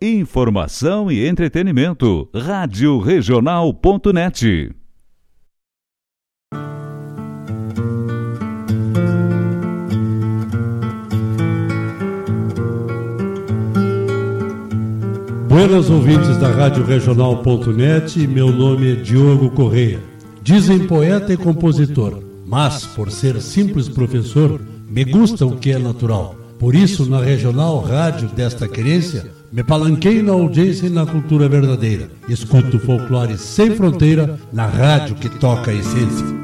Informação e entretenimento. Rádio Regional.net. Buenas ouvintes da Rádio Regional.net, meu nome é Diogo Correia. Dizem poeta e compositor, mas por ser simples professor, me gusta o que é natural. Por isso, na regional rádio desta querência, me palanquei na audiência e na cultura verdadeira. Escuto folclore sem fronteira na rádio que toca a essência.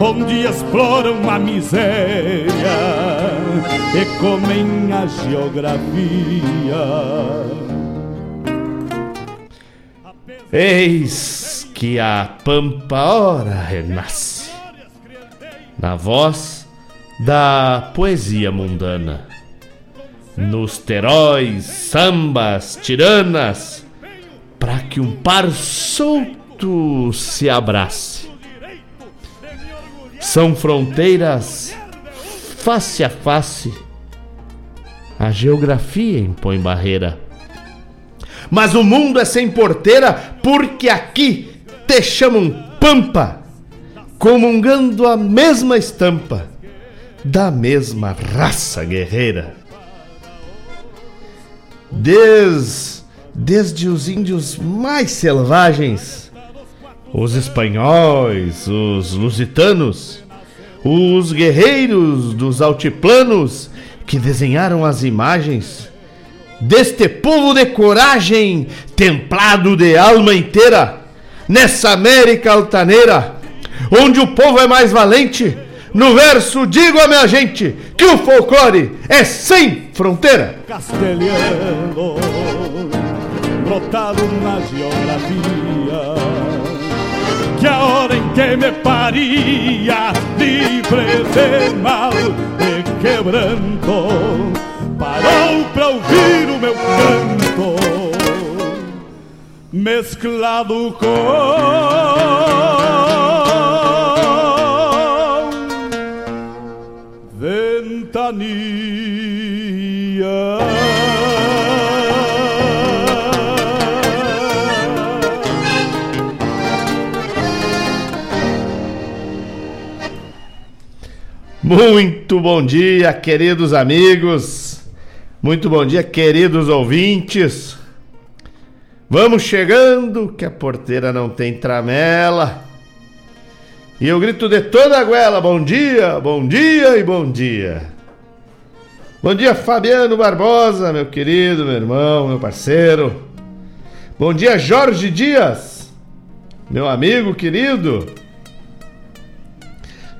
onde exploram a miséria e comem a geografia. Eis que a pampa ora renasce na voz da poesia mundana, nos teróis, sambas, tiranas, para que um par solto se abrace. São fronteiras face a face. A geografia impõe barreira. Mas o mundo é sem porteira porque aqui te chamam Pampa, comungando a mesma estampa da mesma raça guerreira. Desde desde os índios mais selvagens, os espanhóis, os lusitanos, os guerreiros dos altiplanos que desenharam as imagens deste povo de coragem, templado de alma inteira, nessa América altaneira, onde o povo é mais valente. No verso digo a minha gente que o folclore é sem fronteira. Castelhano, brotado na geografia, que a hora em que me paria, livre de mal e quebranto, parou pra ouvir o meu canto, mesclado com ventania. Muito bom dia, queridos amigos. Muito bom dia, queridos ouvintes. Vamos chegando, que a porteira não tem tramela. E eu grito de toda a goela: bom dia, bom dia e bom dia. Bom dia, Fabiano Barbosa, meu querido, meu irmão, meu parceiro. Bom dia, Jorge Dias, meu amigo querido.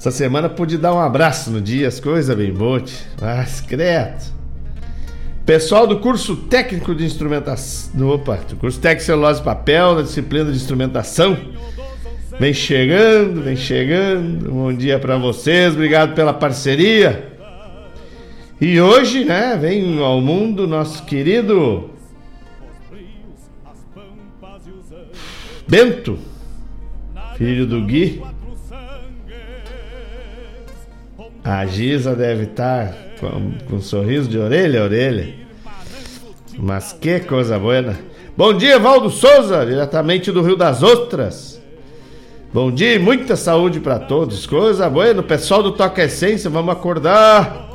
Essa semana pude dar um abraço no Dias, coisa bem boa. Mas, credo. Pessoal do curso técnico de instrumentação. Opa, do curso técnico de celulose e papel, da disciplina de instrumentação. Vem chegando, vem chegando. Bom dia para vocês, obrigado pela parceria. E hoje, né, vem ao mundo nosso querido Bento, filho do Gui. A Giza deve estar com, com um sorriso de orelha a orelha. Mas que coisa boa. Bom dia, Valdo Souza, diretamente do Rio das Ostras. Bom dia e muita saúde para todos. Coisa boa. Pessoal do Toca Essência, vamos acordar.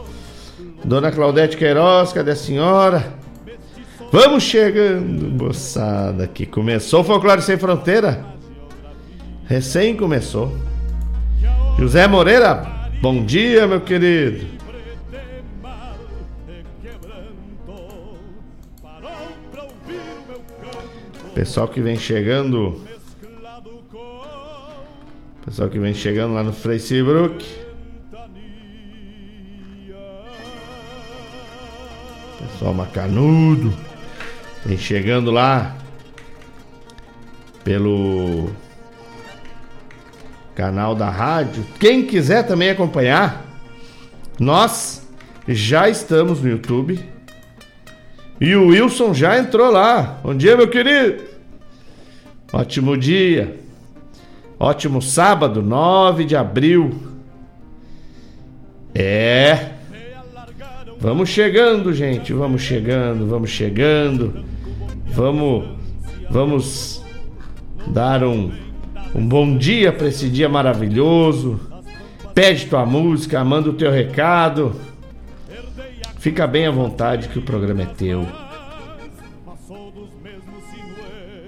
Dona Claudete Queiroz, cadê a senhora? Vamos chegando, moçada, que começou o Folclore Sem Fronteira. Recém começou. José Moreira, bom dia, meu querido. Pessoal que vem chegando. Pessoal que vem chegando lá no Facebook. Pessoal macanudo. Vem chegando lá pelo canal da rádio. Quem quiser também acompanhar, nós já estamos no YouTube. E o Wilson já entrou lá. Bom dia, meu querido. Ótimo dia. Ótimo sábado, 9 de abril. É. Vamos chegando, gente. Vamos chegando, vamos chegando. Vamos vamos dar um um bom dia para esse dia maravilhoso. Pede tua música, manda o teu recado. Fica bem à vontade que o programa é teu.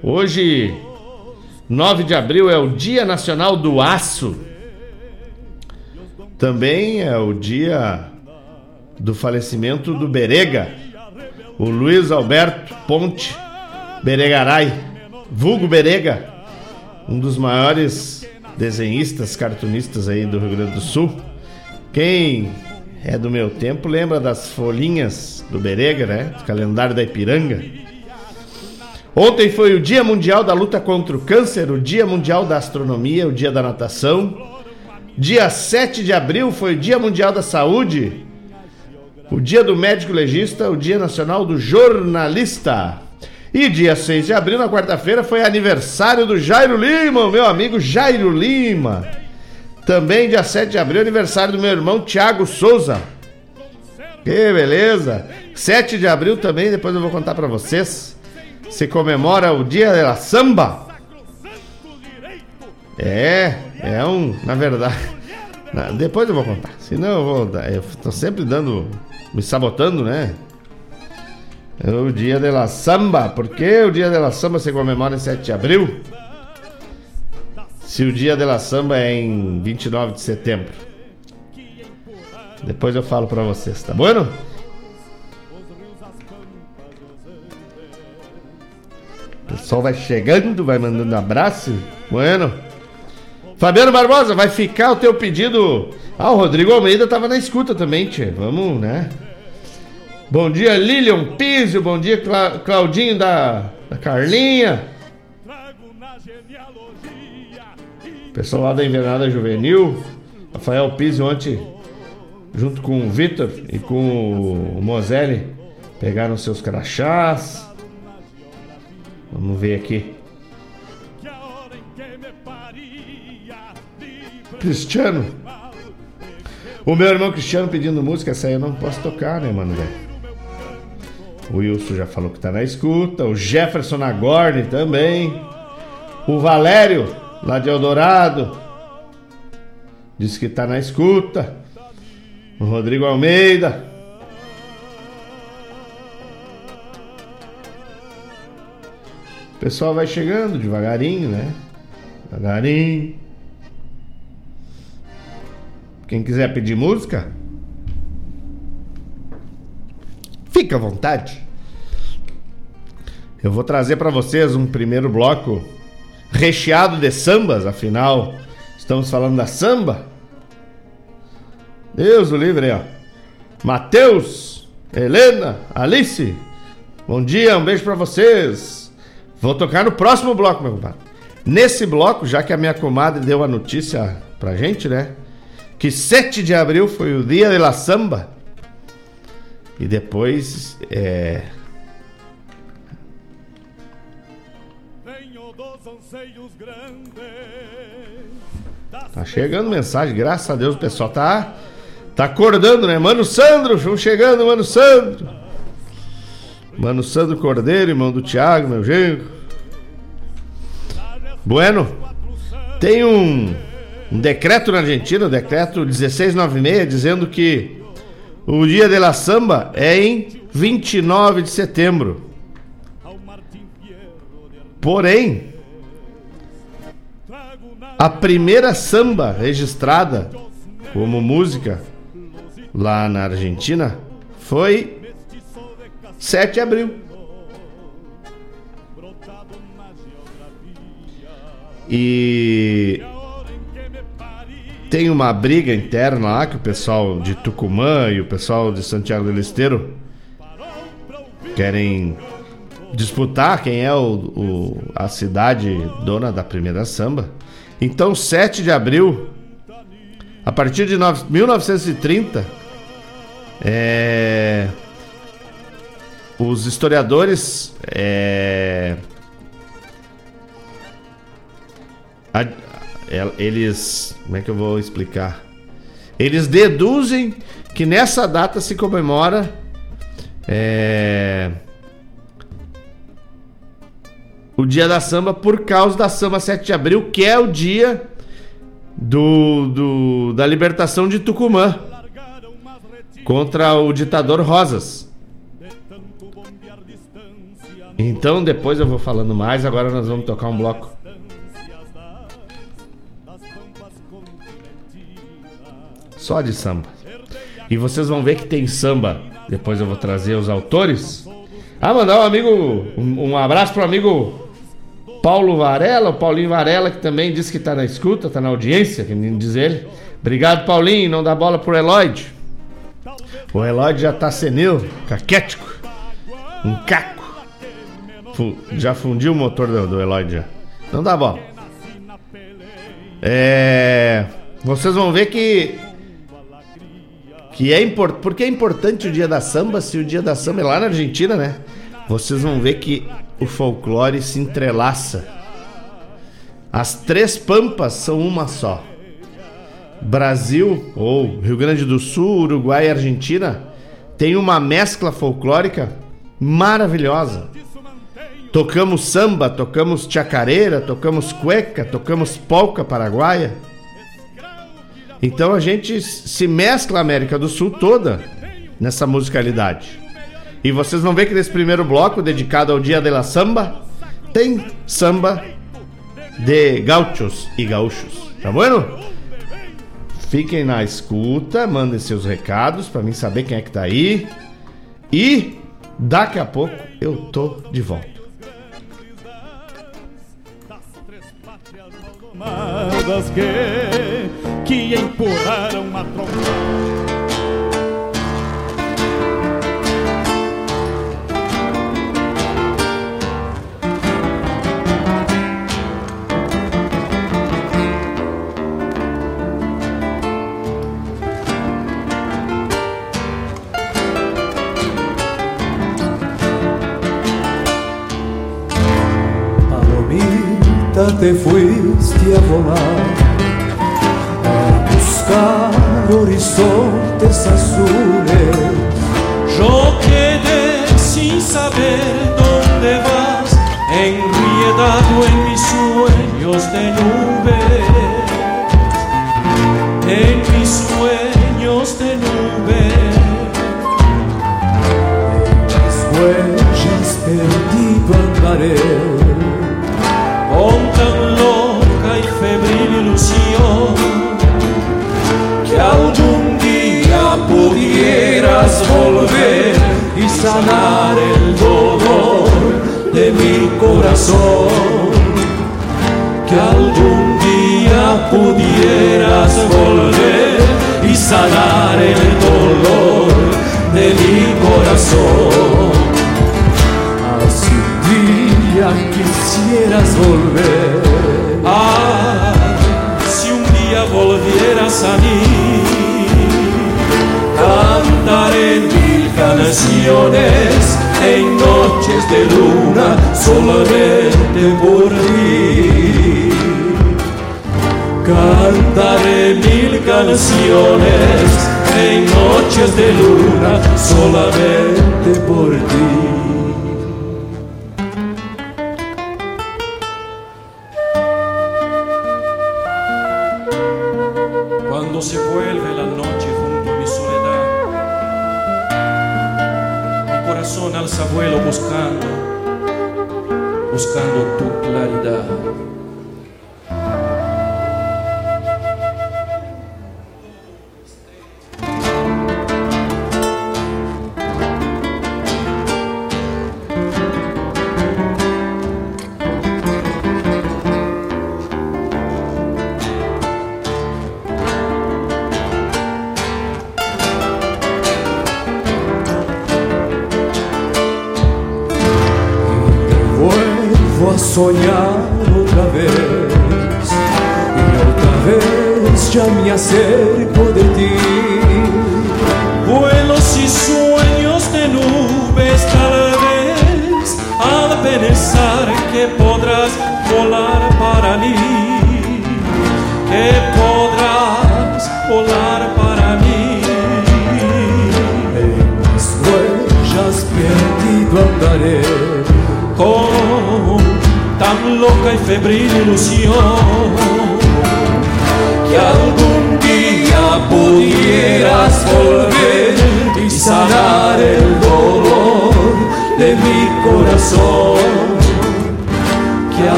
Hoje, 9 de abril, é o Dia Nacional do Aço. Também é o dia do falecimento do Berega, o Luiz Alberto Ponte Beregaray, vulgo Berega, um dos maiores desenhistas, cartunistas aí do Rio Grande do Sul. Quem é do meu tempo lembra das folhinhas do Berega, né? Do calendário da Ipiranga. Ontem foi o Dia Mundial da Luta contra o Câncer, o Dia Mundial da Astronomia, o Dia da Natação. Dia 7 de abril foi o Dia Mundial da Saúde, o Dia do Médico Legista, o Dia Nacional do Jornalista. E dia 6 de abril, na quarta-feira, foi aniversário do Jairo Lima, meu amigo Jairo Lima. Também dia 7 de abril, aniversário do meu irmão Tiago Souza. Que beleza! 7 de abril também, depois eu vou contar para vocês. Se comemora o dia da samba. É, é um, na verdade. Depois eu vou contar. Senão eu vou. Eu tô sempre dando. Me sabotando, né? É o dia de la samba. Por que o dia de la samba se comemora em 7 de abril? Se o dia de la samba é em 29 de setembro. Depois eu falo pra vocês, tá bueno? O pessoal vai chegando, vai mandando abraço. Bueno. Fabiano Barbosa, vai ficar o teu pedido. Ah, o Rodrigo Almeida tava na escuta também, tchê. Vamos, né? Bom dia, Lilian Pizio. Bom dia, Cla Claudinho da, da Carlinha. Pessoal lá da Invernada Juvenil. Rafael Pizio ontem, junto com o Vitor e com o Moselli, pegaram seus crachás. Vamos ver aqui. Cristiano. O meu irmão Cristiano pedindo música, essa aí eu não posso tocar, né, mano, velho? O Wilson já falou que tá na escuta. O Jefferson Nagorni também. O Valério, lá de Eldorado. Disse que tá na escuta. O Rodrigo Almeida. O pessoal vai chegando devagarinho, né? Devagarinho. Quem quiser pedir música, fica à vontade. Eu vou trazer para vocês um primeiro bloco recheado de sambas, afinal, estamos falando da samba. Deus o livre, ó. Matheus, Helena, Alice, bom dia, um beijo para vocês. Vou tocar no próximo bloco, meu compadre. Nesse bloco, já que a minha comadre deu a notícia pra gente, né? Que 7 de abril foi o dia de la samba. E depois é. Tá chegando mensagem, graças a Deus o pessoal tá tá acordando, né? Mano Sandro, vamos chegando, mano Sandro. Mano Sandro Cordeiro, irmão do Thiago, meu genro. Bueno, tem um, um decreto na Argentina, o decreto 1696, dizendo que o dia de la samba é em 29 de setembro. Porém, a primeira samba registrada como música lá na Argentina foi 7 de abril. E tem uma briga interna lá que o pessoal de Tucumã e o pessoal de Santiago del Esteiro querem disputar quem é o, o, a cidade dona da primeira samba. Então, 7 de abril, a partir de 1930, é, os historiadores é, eles como é que eu vou explicar eles deduzem que nessa data se comemora é, o dia da samba por causa da samba 7 de abril que é o dia do, do da libertação de Tucumã contra o ditador Rosas então depois eu vou falando mais, agora nós vamos tocar um bloco. Só de samba. E vocês vão ver que tem samba. Depois eu vou trazer os autores. Ah, mandar um amigo, um, um abraço pro amigo Paulo Varela, o Paulinho Varela, que também disse que tá na escuta, tá na audiência, que diz ele. Obrigado, Paulinho, não dá bola pro Eloide. O Eloide já tá senil, caquético, um caco já fundiu o motor do, do Eloy já. Não dá bom. É, vocês vão ver que que é importante. Porque é importante o dia da samba, se o dia da samba é lá na Argentina, né? Vocês vão ver que o folclore se entrelaça. As três pampas são uma só. Brasil, ou Rio Grande do Sul, Uruguai e Argentina, tem uma mescla folclórica maravilhosa. Tocamos samba, tocamos chacareira, tocamos cueca, tocamos polca paraguaia. Então a gente se mescla a América do Sul toda nessa musicalidade. E vocês vão ver que nesse primeiro bloco, dedicado ao Dia de la Samba, tem samba de gauchos e gaúchos. Tá bueno? Fiquem na escuta, mandem seus recados para mim saber quem é que tá aí. E daqui a pouco eu tô de volta. que que empurraram a tromba. te fuiste a volar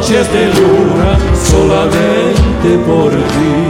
noches de luna solamente por ti.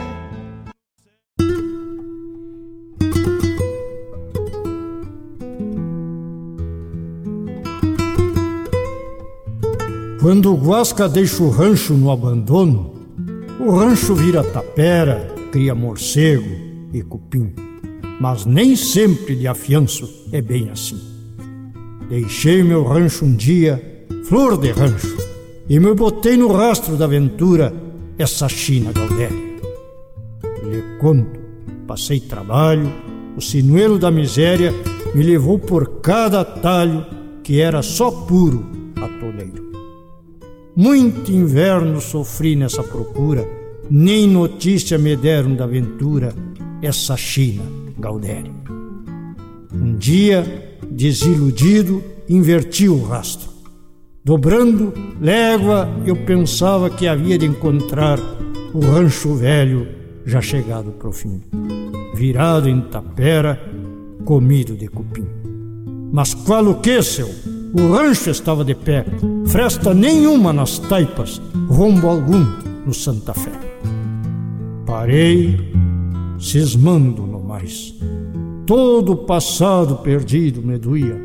Quando o Guasca deixa o rancho no abandono, o rancho vira tapera, cria morcego e cupim. Mas nem sempre de afianço é bem assim. Deixei meu rancho um dia, flor de rancho, e me botei no rastro da aventura essa China Galdéria. Lhe conto, passei trabalho, o sinuelo da miséria me levou por cada talho que era só puro atoleiro. Muito inverno sofri nessa procura, nem notícia me deram da aventura essa China Gaudéria. Um dia, desiludido, inverti o rastro. Dobrando légua, eu pensava que havia de encontrar o rancho velho já chegado pro fim, virado em tapera, comido de cupim. Mas qual o que, seu? O rancho estava de pé, fresta nenhuma nas taipas, rombo algum no Santa Fé. Parei, cismando no mais. Todo o passado perdido me doía,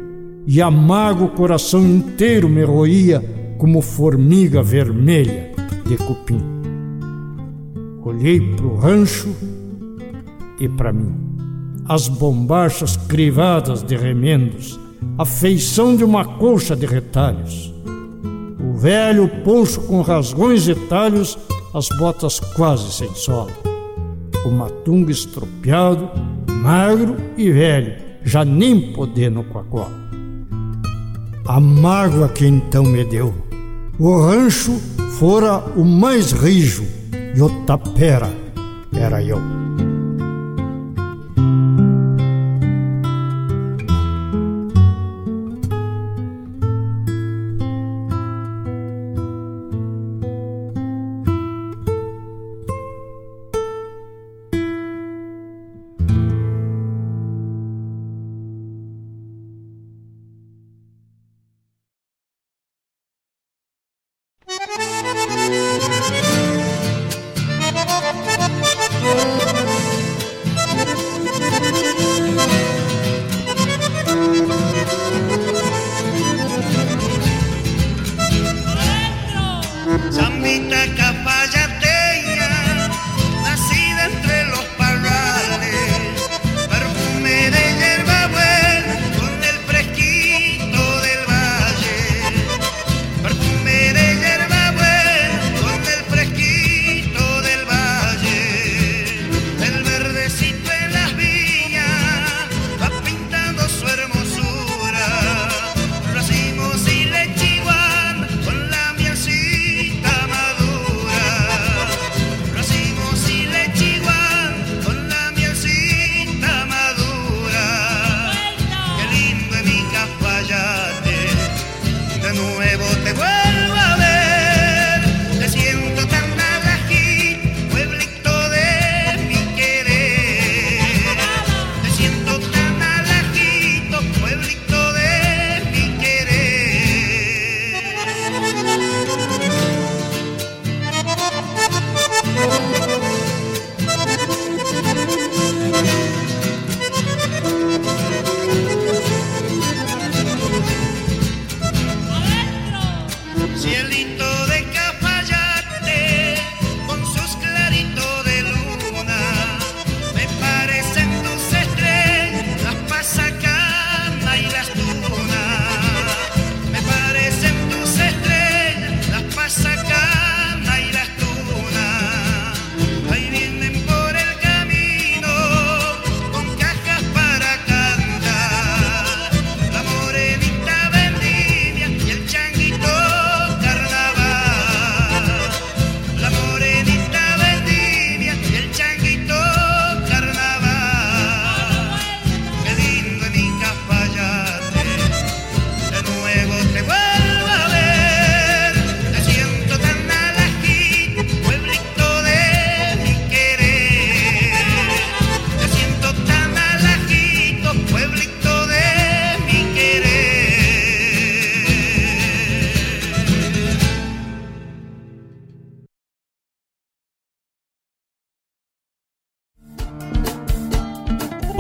e amargo o coração inteiro me roía como formiga vermelha de cupim. Olhei pro rancho e para mim. As bombachas crivadas de remendos, a feição de uma colcha de retalhos. O velho poncho com rasgões e talhos, as botas quase sem sola. O matungo estropiado, magro e velho, já nem podendo com a cola. A mágoa que então me deu. O rancho fora o mais rijo e o tapera era eu.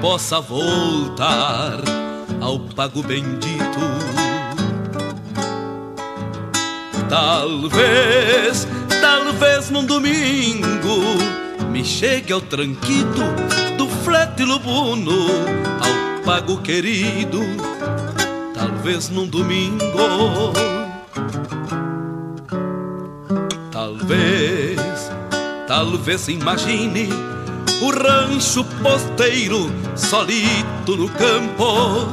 Possa voltar ao pago bendito. Talvez, talvez num domingo me chegue ao tranquito do flete lubuno ao pago querido. Talvez num domingo. Talvez, talvez imagine rancho posteiro solito no campo,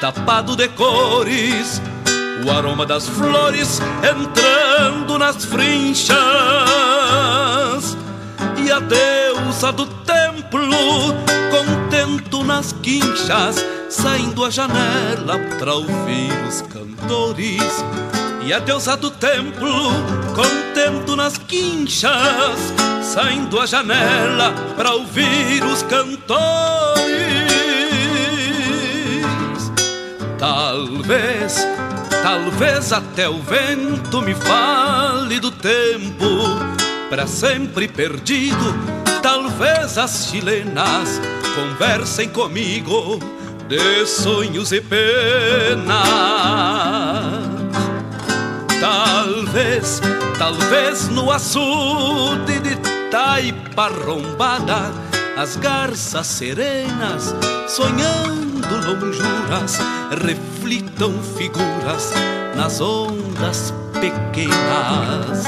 tapado de cores, o aroma das flores entrando nas frinchas e a deusa do templo contento nas quinchas, saindo à janela para ouvir os cantores. E a deusa do templo, contento nas quinchas, saindo à janela para ouvir os cantores. Talvez, talvez até o vento me fale do tempo para sempre perdido. Talvez as chilenas conversem comigo de sonhos e penas. Talvez, talvez no açude de taipa rombada, as garças serenas, sonhando lonjuras, reflitam figuras nas ondas pequenas.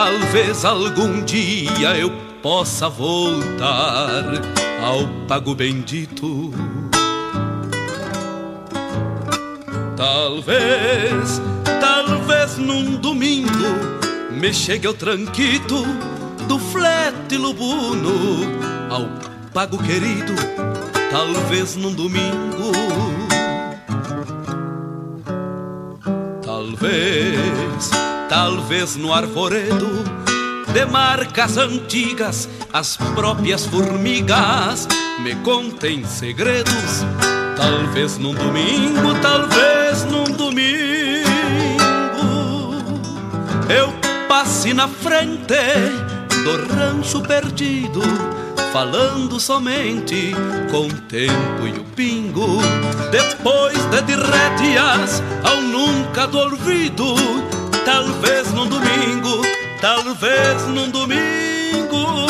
Talvez algum dia eu possa voltar ao pago bendito. Talvez, talvez num domingo me chegue ao tranquito do flete lubuno ao pago querido. Talvez num domingo. Talvez, talvez no arvoredo de marcas antigas, as próprias formigas me contem segredos. Talvez num domingo, talvez num domingo, eu passe na frente do rancho perdido, falando somente com o tempo e o pingo. Depois de dirrétias ao nunca do olvido, talvez num domingo, talvez num domingo.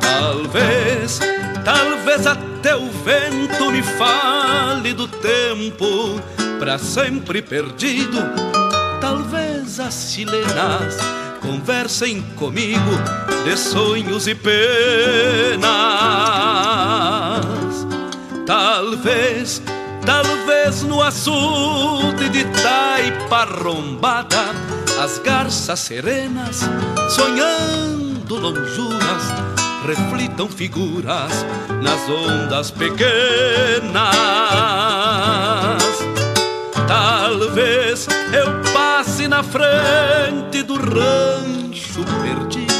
Talvez, talvez até o vento me fale do tempo para sempre perdido. Talvez as chilenas conversem comigo de sonhos e penas. Talvez, talvez no açude de taipa rombada, as garças serenas sonhando lonjuras reflitam figuras nas ondas pequenas. Talvez eu passe na frente do rancho perdido,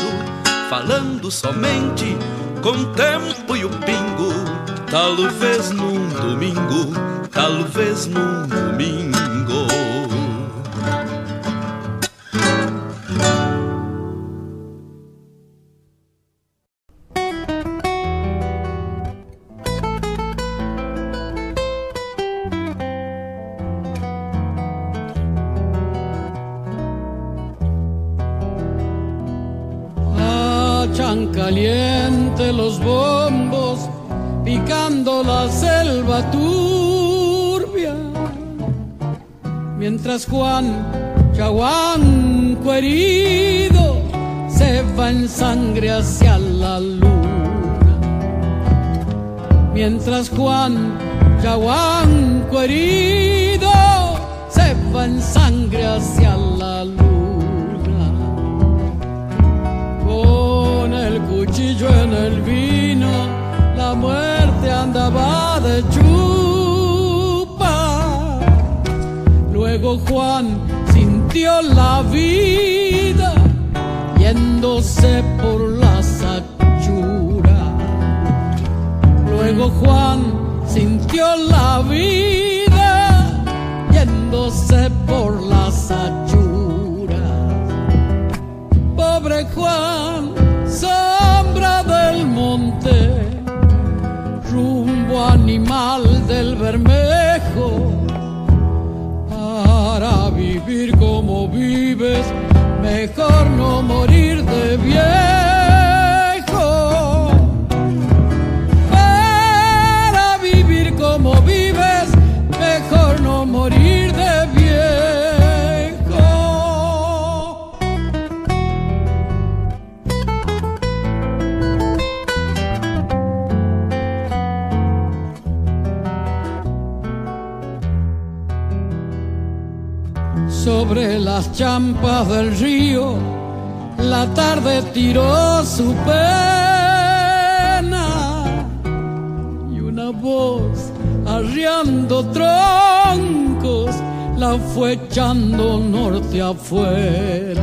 falando somente com o tempo e o pingo. Talvez num domingo, talvez num domingo. Hachan caliente los bombos, picando la selva turbia. Mientras Juan, chaguanco herido, se va en sangre hacia la luna. Mientras Juan, chaguanco herido, se va en sangre hacia la luna. Con el cuchillo en el vino, la muerte andaba de chupa. Luego Juan, sin sintió la vida yéndose por las achuras. Luego Juan sintió la vida yéndose por las achuras. Pobre Juan, animal del Bermejo para vivir como vives, mejor no morir de viejo. Las champas del río, la tarde tiró su pena y una voz arriando troncos la fue echando norte afuera.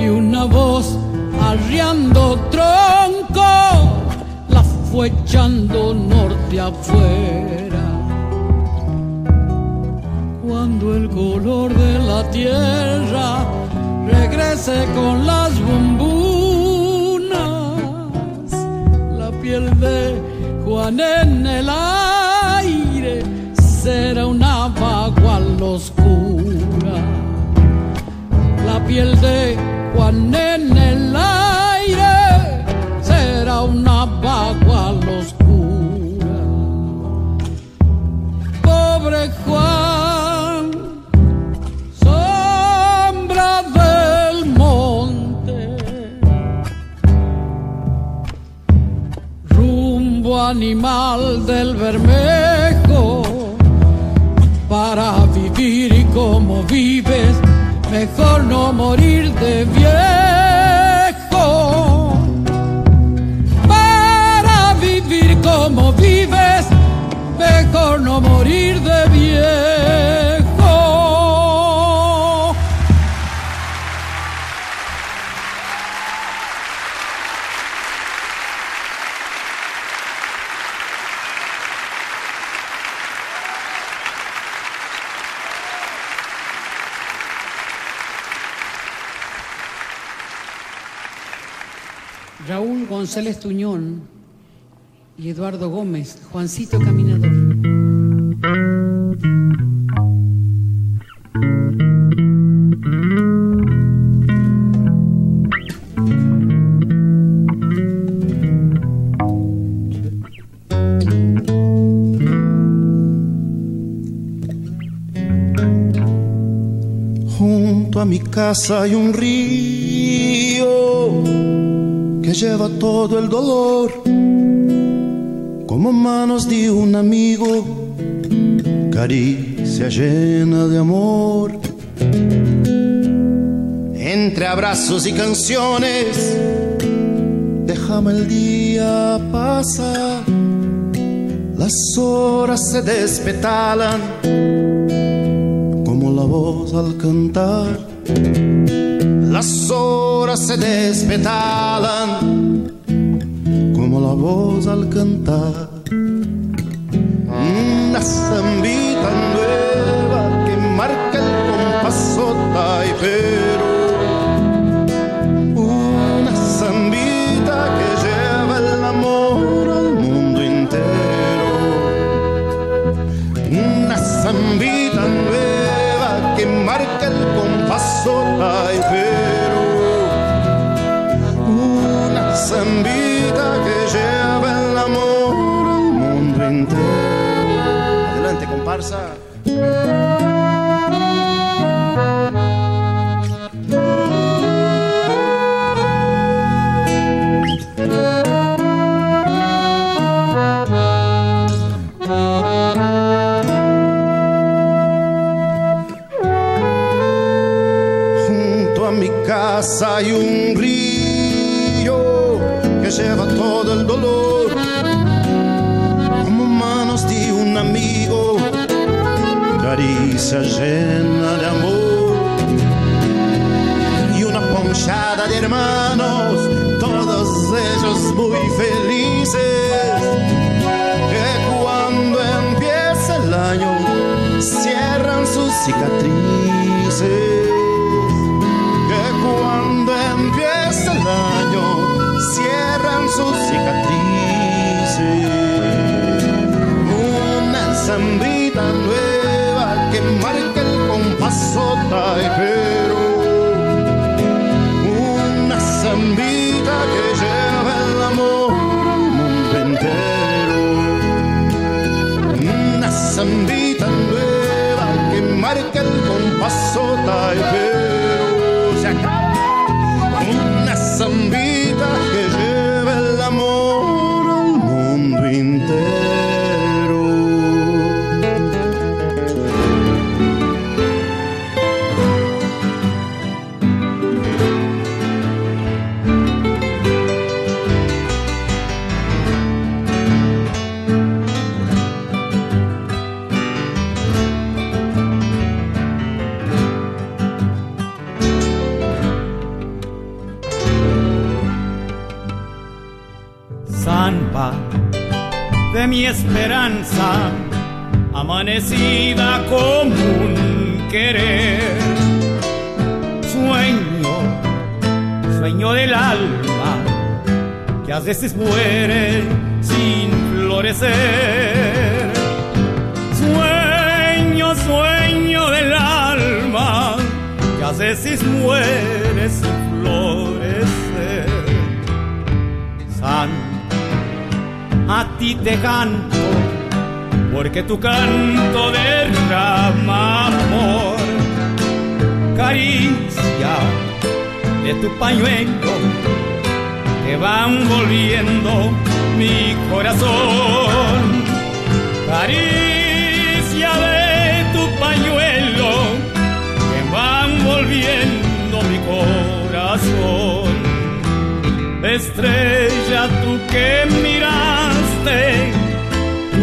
Y una voz arriando troncos la fue echando norte afuera cuando el color de la tierra regrese con las bombunas, la piel de Juan en el aire será una bagual oscura. La piel de Juan en el animal del Bermejo, para vivir como vives, mejor no morir de viejo. Para vivir como vives, mejor no morir de viejo. González Tuñón y Eduardo Gómez, Juancito Caminador. Junto a mi casa hay un río lleva todo el dolor, como manos de un amigo, caricia llena de amor. Entre abrazos y canciones, déjame el día pasar, las horas se despetalan como la voz al cantar. Las horas se despetalan como la voz al cantar. Una zambita nueva que marca el compaso taipero. Una zambita que lleva el amor al mundo entero. Una zambita nueva que marca el compaso taipero. hay un río que lleva todo el dolor como manos de un amigo, caricia llena de amor y una ponchada de hermanos, todos ellos muy felices. Que cuando empieza el año cierran sus cicatrices. Una zambita amanecida como un querer. Sueño, sueño del alma, que a veces muere sin florecer. Sueño, sueño del alma, que a veces muere sin florecer. Santa a ti te canto, porque tu canto derrama amor, caricia de tu pañuelo que van volviendo mi corazón, caricia de tu pañuelo que van volviendo mi corazón. Estrella, tú que miraste,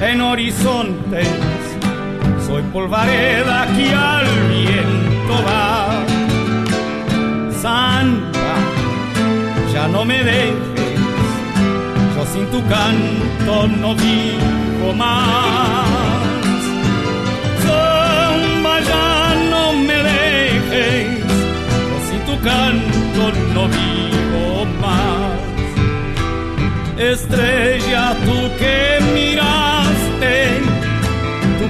En horizontes, soy polvareda que al viento va. Santa, ya no me dejes, yo sin tu canto no vivo más. Samba, ya no me dejes, yo sin tu canto no vivo más. Estrella, tú que miraste, tú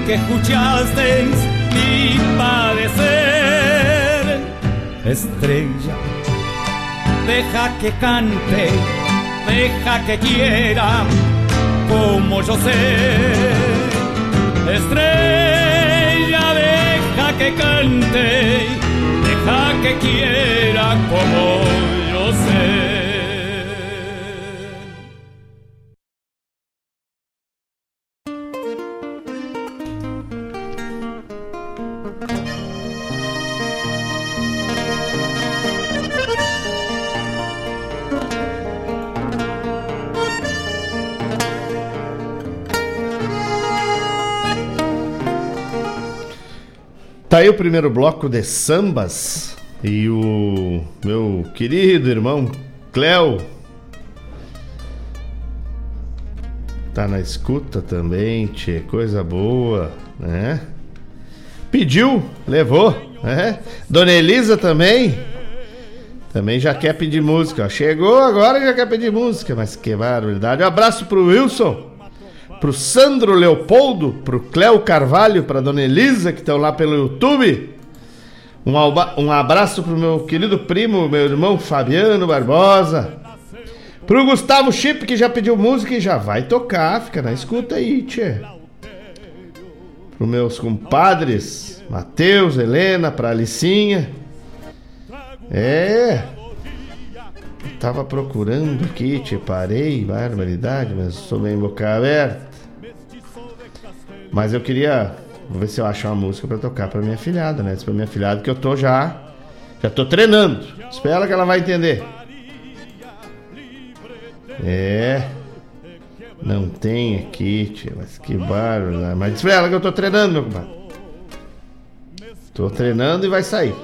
que escuchaste mi padecer. Estrella, deja que cante, deja que quiera, como yo sé. Estrella, deja que cante, deja que quiera, como yo sé. Tá aí o primeiro bloco de sambas e o meu querido irmão Cléo tá na escuta também, tchê, coisa boa, né? Pediu, levou, né? Dona Elisa também, também já quer pedir música. Chegou agora e já quer pedir música, mas que barbaridade. Um abraço pro Wilson pro Sandro Leopoldo, pro Cléo Carvalho, pra Dona Elisa, que estão lá pelo YouTube. Um, um abraço pro meu querido primo, meu irmão Fabiano Barbosa. Pro Gustavo Chip, que já pediu música e já vai tocar. Fica na escuta aí, tchê. Pro meus compadres, Matheus, Helena, pra Alicinha. É. Tava procurando aqui, te parei, barbaridade, mas sou bem boca aberta. Mas eu queria Vou ver se eu acho uma música para tocar para minha filhada, né? Para minha filhada que eu tô já já tô treinando. Espera que ela vai entender. É. Não tem aqui, tia, mas que bárbaro. Né? Mas diz pra ela que eu tô treinando, meu compadre. Tô treinando e vai sair.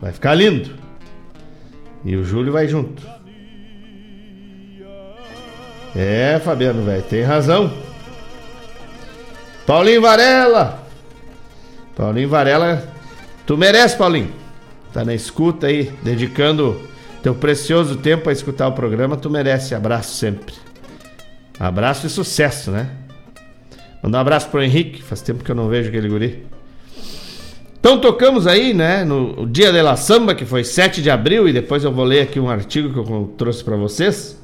Vai ficar lindo. E o Júlio vai junto. É, Fabiano, velho, tem razão. Paulinho Varela. Paulinho Varela, tu merece, Paulinho. Tá na escuta aí, dedicando teu precioso tempo a escutar o programa, tu merece. Abraço sempre. Abraço e sucesso, né? Mandar um abraço pro Henrique, faz tempo que eu não vejo aquele guri. Então tocamos aí, né, no Dia de la Samba, que foi 7 de abril, e depois eu vou ler aqui um artigo que eu trouxe para vocês.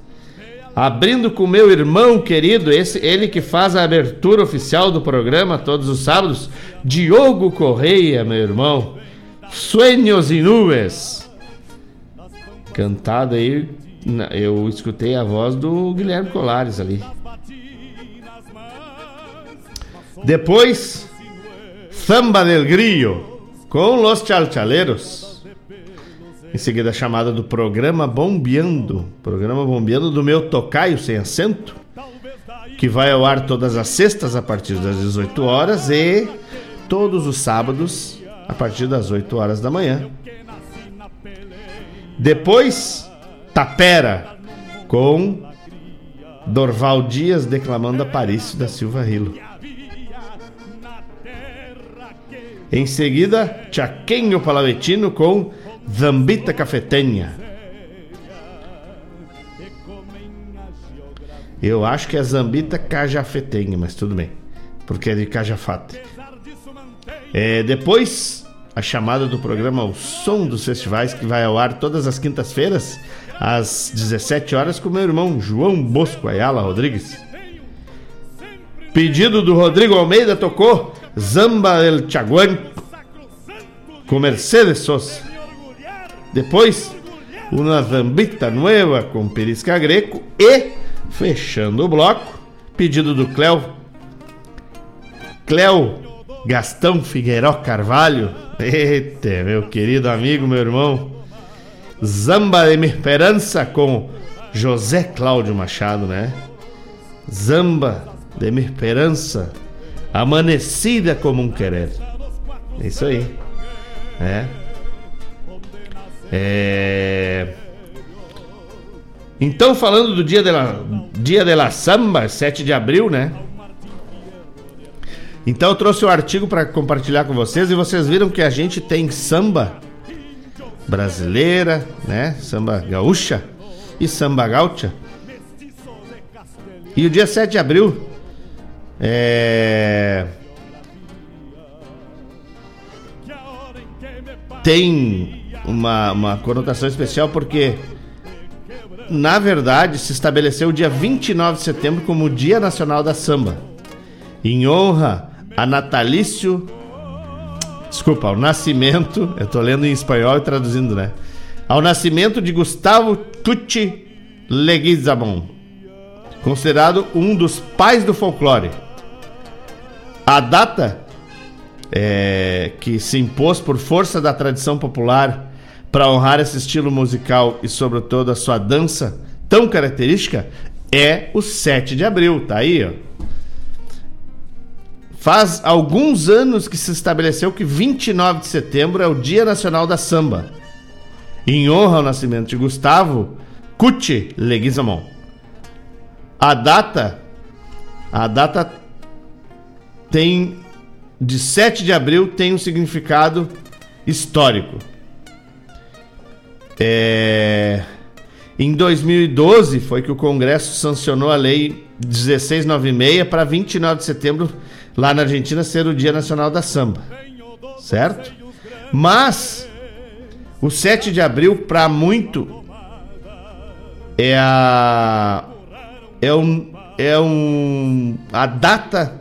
Abrindo com meu irmão querido, esse, ele que faz a abertura oficial do programa todos os sábados, Diogo Correia, meu irmão. Sueños e Nubes. Cantado aí, eu escutei a voz do Guilherme Colares ali. Depois, Samba del Grillo, com Los Chalchaleros. Em seguida, a chamada do programa Bombeando. Programa Bombeando do meu Tocaio Sem Acento. Que vai ao ar todas as sextas a partir das 18 horas e todos os sábados a partir das 8 horas da manhã. Depois, Tapera com Dorval Dias declamando Aparício da Silva Rilo. Em seguida, Chaquenho Palavetino com Zambita Cafetenha. Eu acho que é Zambita Cajafetenha, mas tudo bem. Porque é de Cajafate. É, depois, a chamada do programa O Som dos Festivais, que vai ao ar todas as quintas-feiras, às 17 horas, com meu irmão João Bosco Ayala Rodrigues. Pedido do Rodrigo Almeida tocou Zamba El Chaguan com Mercedes Sosa. Depois, uma zambita nova com perisca greco e, fechando o bloco, pedido do Cléo, Cléo Gastão Figueiró Carvalho. Eita, meu querido amigo, meu irmão. Zamba de esperança com José Cláudio Machado, né? Zamba de esperança, amanecida como um querer. É isso aí. É. É... Então, falando do dia de la, dia de la samba, 7 de abril, né? Então eu trouxe o um artigo para compartilhar com vocês e vocês viram que a gente tem samba brasileira, né? Samba gaúcha e samba gaúcha. E o dia 7 de abril é... tem uma, uma conotação especial porque, na verdade, se estabeleceu o dia 29 de setembro como o Dia Nacional da Samba, em honra a natalício. Desculpa, ao nascimento, eu tô lendo em espanhol e traduzindo, né? Ao nascimento de Gustavo Tucci Leguizamon, considerado um dos pais do folclore. A data é, que se impôs por força da tradição popular para honrar esse estilo musical e, sobretudo, a sua dança tão característica, é o 7 de abril. Tá aí, ó. Faz alguns anos que se estabeleceu que 29 de setembro é o Dia Nacional da Samba, em honra ao nascimento de Gustavo Cucci Leguizamon. A data, a data tem de 7 de abril tem um significado histórico. É, em 2012 foi que o Congresso sancionou a lei 1696 para 29 de setembro lá na Argentina ser o Dia Nacional da Samba. Certo? Mas o 7 de abril para muito é a é um é um a data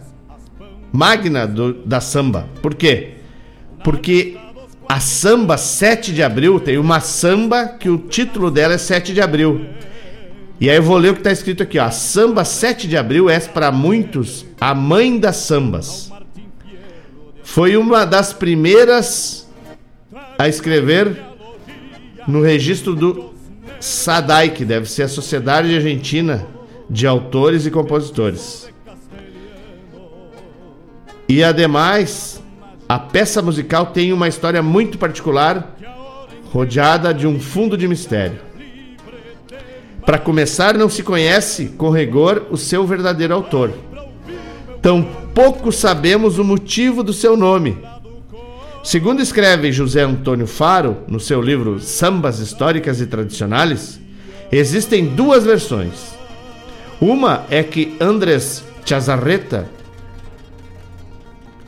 magna do, da samba. Por quê? Porque a samba 7 de abril tem uma samba que o título dela é 7 de abril. E aí eu vou ler o que está escrito aqui, ó. A samba 7 de abril é para muitos a mãe das sambas. Foi uma das primeiras a escrever no registro do SADAI, que deve ser a Sociedade Argentina de Autores e Compositores. E ademais, a peça musical tem uma história muito particular, rodeada de um fundo de mistério. Para começar, não se conhece com rigor o seu verdadeiro autor. Tampouco sabemos o motivo do seu nome. Segundo escreve José Antônio Faro no seu livro Sambas Históricas e Tradicionais, existem duas versões. Uma é que Andrés Chazarreta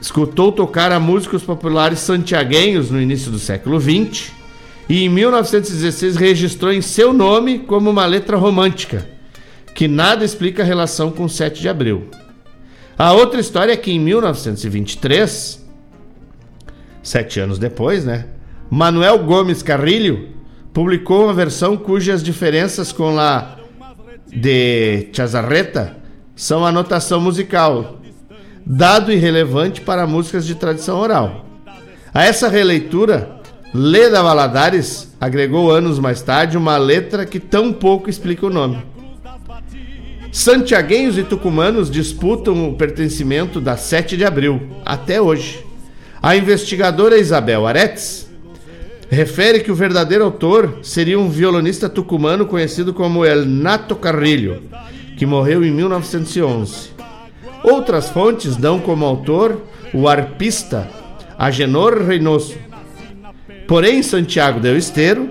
escutou tocar a músicos populares santiaguenhos no início do século XX e em 1916 registrou em seu nome como uma letra romântica, que nada explica a relação com 7 de abril. A outra história é que em 1923, sete anos depois, né, Manuel Gomes Carrilho publicou uma versão cujas diferenças com a de Chazarreta são a notação musical, dado irrelevante para músicas de tradição oral. A essa releitura, Leda Valadares agregou anos mais tarde uma letra que tão pouco explica o nome. Santiaguenhos e tucumanos disputam o pertencimento da 7 de abril, até hoje. A investigadora Isabel Aretes refere que o verdadeiro autor seria um violonista tucumano conhecido como El Nato Carrilho, que morreu em 1911. Outras fontes dão como autor o arpista Agenor Reynoso. Porém, Santiago del Esteiro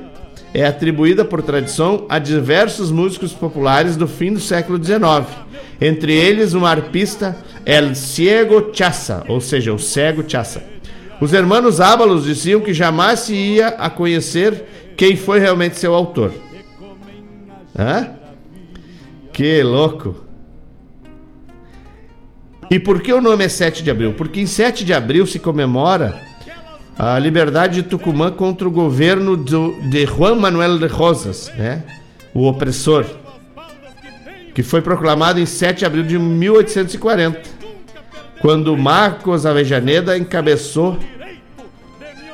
é atribuída por tradição a diversos músicos populares do fim do século XIX, entre eles um arpista El Ciego Chassa, ou seja, o cego Chassa. Os hermanos Ábalos diziam que jamais se ia a conhecer quem foi realmente seu autor. Hã? Que louco! E por que o nome é 7 de abril? Porque em 7 de abril se comemora a liberdade de Tucumã contra o governo do, de Juan Manuel de Rosas, né? o opressor, que foi proclamado em 7 de abril de 1840, quando Marcos Avejaneda encabeçou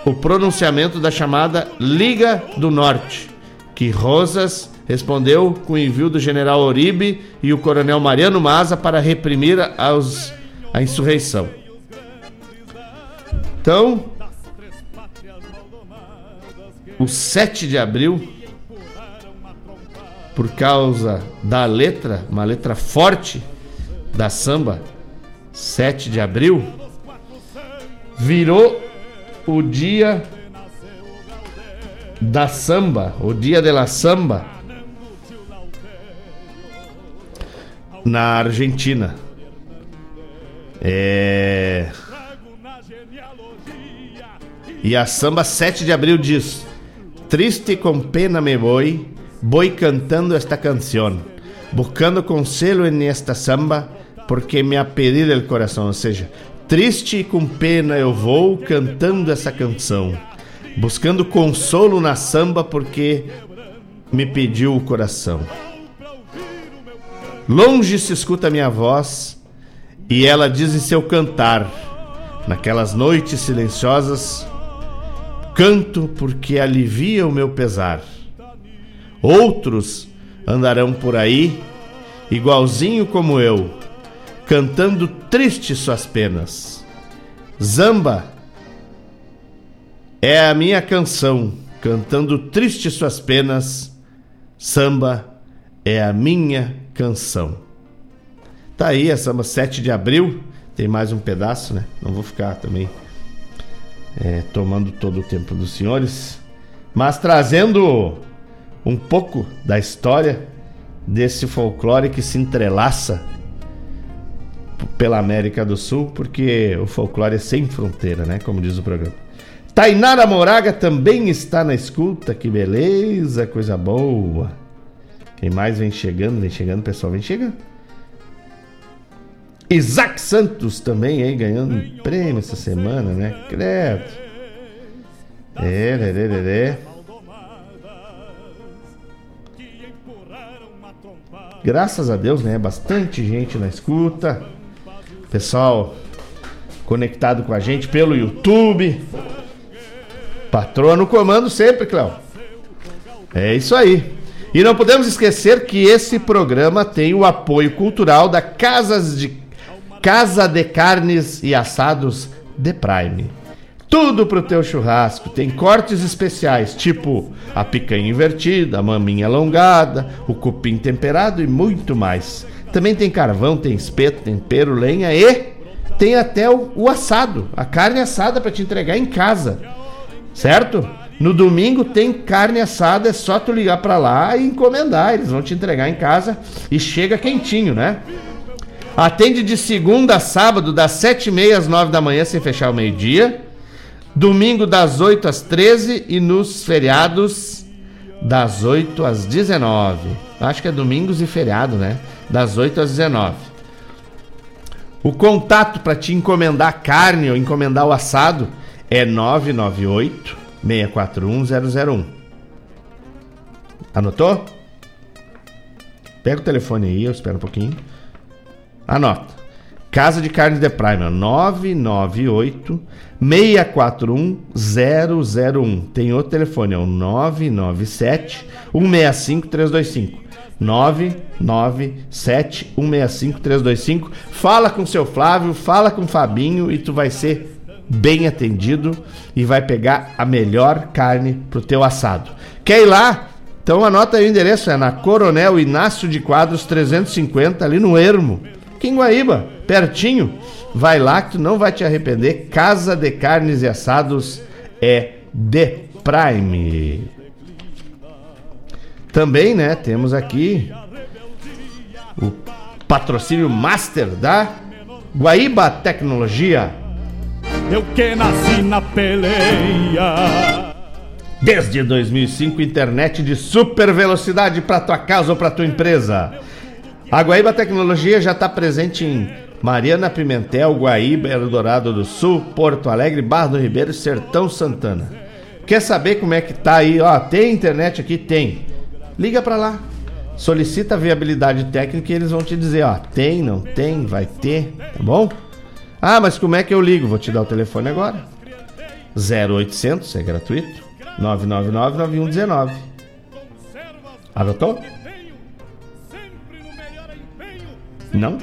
o pronunciamento da chamada Liga do Norte, que Rosas respondeu com o envio do general Oribe e o coronel Mariano Maza para reprimir aos, a insurreição. Então, o 7 de abril, por causa da letra, uma letra forte da samba, 7 de abril, virou o dia da samba, o dia de la samba na Argentina. É. E a samba 7 de abril diz: Triste com pena me voy, voy cantando esta canção, buscando consuelo en esta samba, porque me ha pedido el coração. Ou seja, triste e com pena eu vou cantando essa canção, buscando consolo na samba, porque me pediu o coração. Longe se escuta a minha voz e ela diz em seu cantar, naquelas noites silenciosas, canto porque alivia o meu pesar. Outros andarão por aí, igualzinho como eu, cantando triste suas penas. Zamba é a minha canção, cantando triste suas penas. Samba é a minha canção. Tá aí, é samba 7 de abril. Tem mais um pedaço, né? Não vou ficar também é, tomando todo o tempo dos senhores, mas trazendo um pouco da história desse folclore que se entrelaça pela América do Sul, porque o folclore é sem fronteira, né? Como diz o programa. Tainara Moraga também está na escuta, que beleza, coisa boa. Quem mais vem chegando, vem chegando, pessoal, vem chegando. Isaac Santos também aí ganhando prêmio essa semana, né? Credo. É, é, é, é. Graças a Deus, né? Bastante gente na escuta. Pessoal conectado com a gente pelo YouTube. Patroa no comando sempre, Cléo. É isso aí. E não podemos esquecer que esse programa tem o apoio cultural da Casas de Casa de Carnes e Assados The Prime. Tudo pro teu churrasco. Tem cortes especiais, tipo a picanha invertida, a maminha alongada, o cupim temperado e muito mais. Também tem carvão, tem espeto, tempero, lenha e tem até o, o assado, a carne assada para te entregar em casa. Certo? No domingo tem carne assada, é só tu ligar para lá e encomendar, eles vão te entregar em casa e chega quentinho, né? Atende de segunda a sábado, das 7h30 às 9 da manhã, sem fechar o meio-dia. Domingo, das 8 às 13 e nos feriados, das 8 às 19. Acho que é domingos e feriado, né? Das 8 às 19. O contato para te encomendar carne ou encomendar o assado é 998 641 001. Anotou? Pega o telefone aí, eu espero um pouquinho. Anota. Casa de Carne de Prime, 998 641 001. Tem outro telefone, é o 997 165 325. 997 165 325. Fala com seu Flávio, fala com o Fabinho e tu vai ser bem atendido e vai pegar a melhor carne pro teu assado. Quer ir lá? Então anota aí o endereço, é na Coronel Inácio de Quadros 350, ali no Ermo, aqui em Guaíba, pertinho. Vai lá que tu não vai te arrepender. Casa de Carnes e Assados é The Prime. Também, né, temos aqui o patrocínio master da Guaíba Tecnologia. Eu que nasci na peleia. Desde 2005, internet de super velocidade para tua casa ou para tua empresa. A Guaíba Tecnologia já está presente em Mariana Pimentel, Guaíba, Eldorado do Sul, Porto Alegre, Barra do Ribeiro, Sertão Santana. Quer saber como é que tá aí? Ó, tem internet aqui? Tem. Liga para lá. Solicita a viabilidade técnica e eles vão te dizer, ó, tem, não tem, vai ter, tá bom? Ah, mas como é que eu ligo? Vou te dar o telefone agora. 0800, é gratuito. 999-9119. Anotou? Não?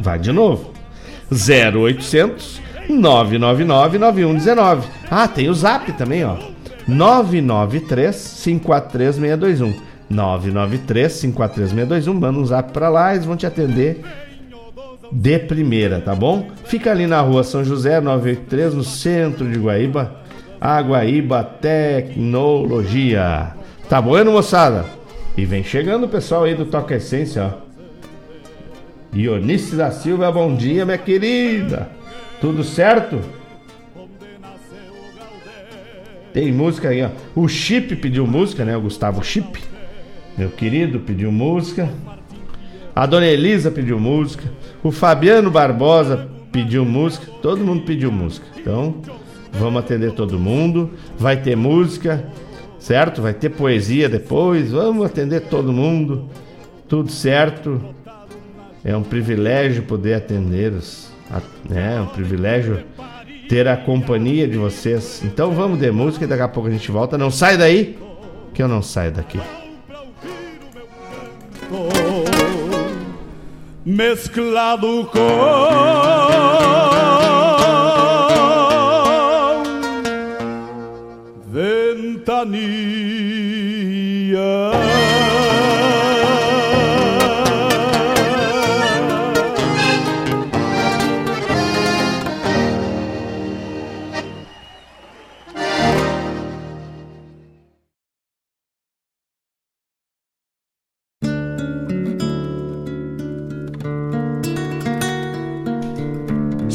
Vai de novo. 0800 999 9119. Ah, tem o Zap também, ó. 993 543 621. 993 543 621. Manda um zap pra lá, eles vão te atender de primeira, tá bom? Fica ali na rua São José 983, no centro de Guaíba. A Guaíba Tecnologia. Tá bueno, moçada? E vem chegando o pessoal aí do Toca Essência, ó. Ionice da Silva, bom dia, minha querida. Tudo certo? Tem música aí, ó. O Chip pediu música, né? O Gustavo Chip, meu querido, pediu música. A dona Elisa pediu música. O Fabiano Barbosa pediu música. Todo mundo pediu música. Então, vamos atender todo mundo. Vai ter música, certo? Vai ter poesia depois. Vamos atender todo mundo. Tudo certo. É um privilégio poder atender os. É um privilégio ter a companhia de vocês. Então vamos de música e daqui a pouco a gente volta. Não sai daí, que eu não saio daqui. Mesclado com ventania.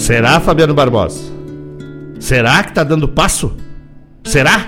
Será, Fabiano Barbosa? Será que tá dando passo? Será?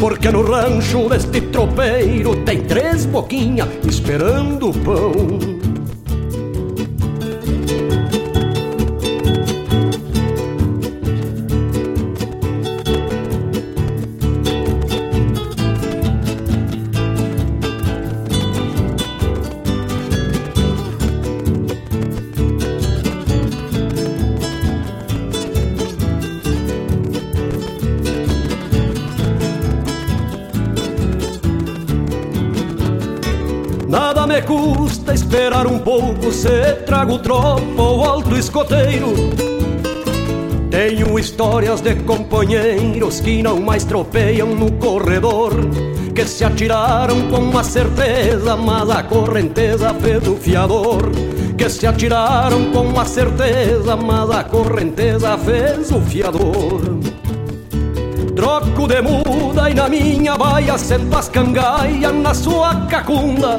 Porque no rancho deste tropeiro tem três boquinhas esperando pão. Pouco se trago tropa ou alto escoteiro. Tenho histórias de companheiros que não mais tropeiam no corredor, que se atiraram com a certeza, mas a correnteza fez o fiador. Que se atiraram com a certeza, mas a correnteza fez o fiador. Troco de muda e na minha baia sento as na sua cacunda.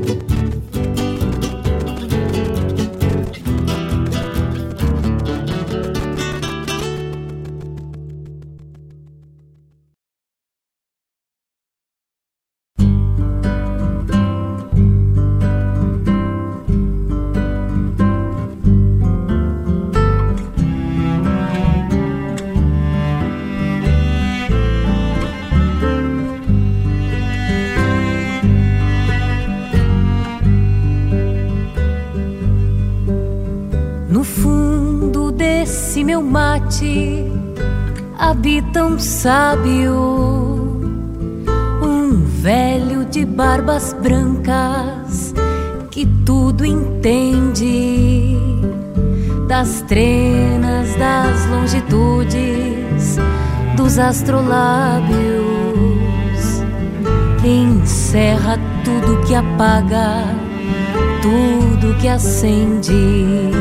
Habita um sábio, um velho de barbas brancas que tudo entende das trenas, das longitudes, dos astrolábios. Encerra tudo que apaga, tudo que acende.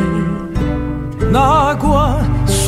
Na água,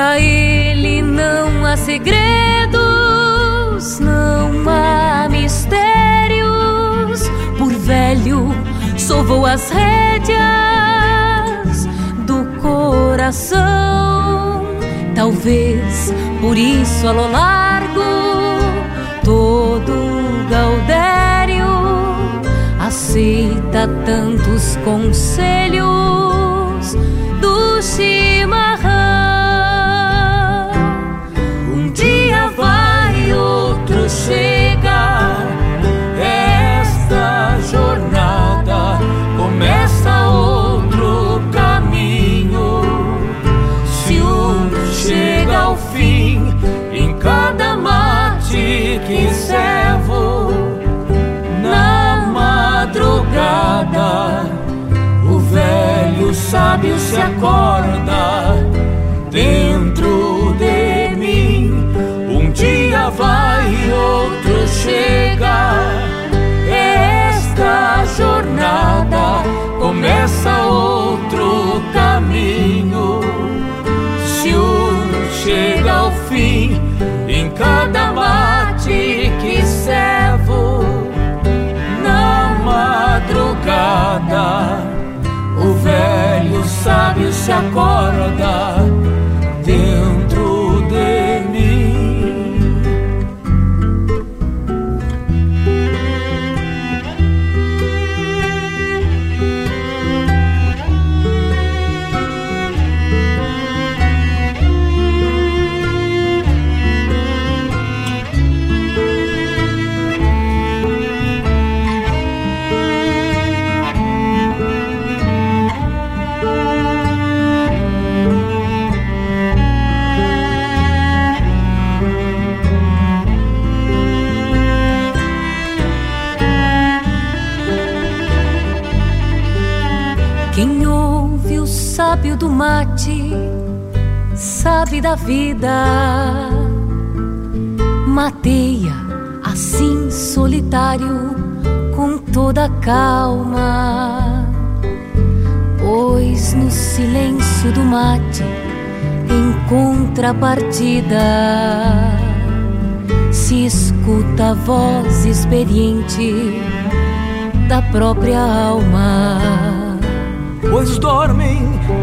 Pra ele não há segredos, não há mistérios. Por velho, sovou as rédeas do coração. Talvez por isso a lo largo todo Gaudério aceita tantos conselhos do chimarrão. Sábio se acorda dentro de mim. Um dia vai outro chega. Esta jornada começa outro caminho. Se um chega ao fim, em cada mate que servo, na madrugada, o velho sábio se acorda da vida. Mateia assim solitário, com toda calma. Pois no silêncio do mate, em contrapartida, se escuta a voz experiente da própria alma pois dormem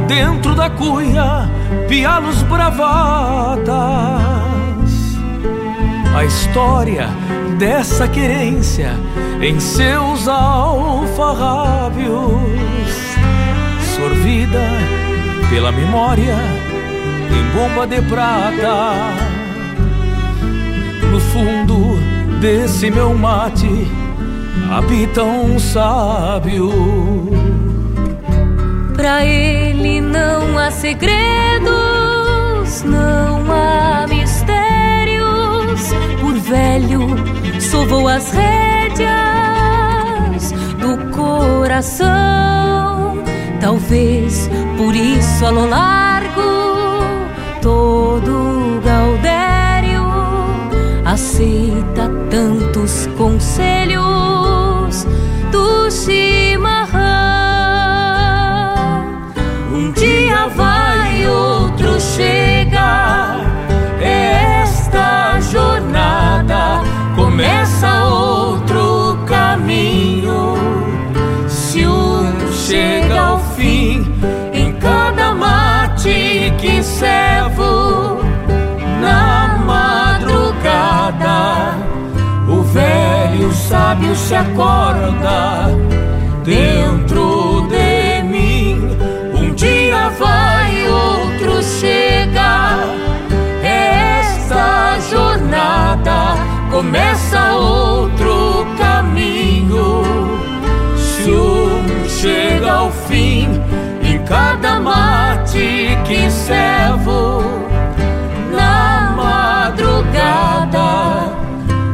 dentro da cuia pialos bravatas. A história dessa querência em seus alfarrábios, sorvida pela memória em bomba de prata. No fundo desse meu mate habita um sábio Pra ele não há segredos, não há mistérios. Por velho, sovou as rédeas do coração. Talvez por isso a lo largo todo Gaudério aceita tantos conselhos chega. Esta jornada começa outro caminho. Se um chega ao fim, em cada mate que servo na madrugada, o velho sábio se acorda dentro de mim. Um dia vai, chega. Esta jornada começa outro caminho. Se um chega ao fim, em cada mate que servo na madrugada,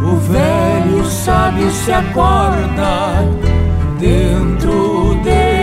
o velho sábio se acorda dentro de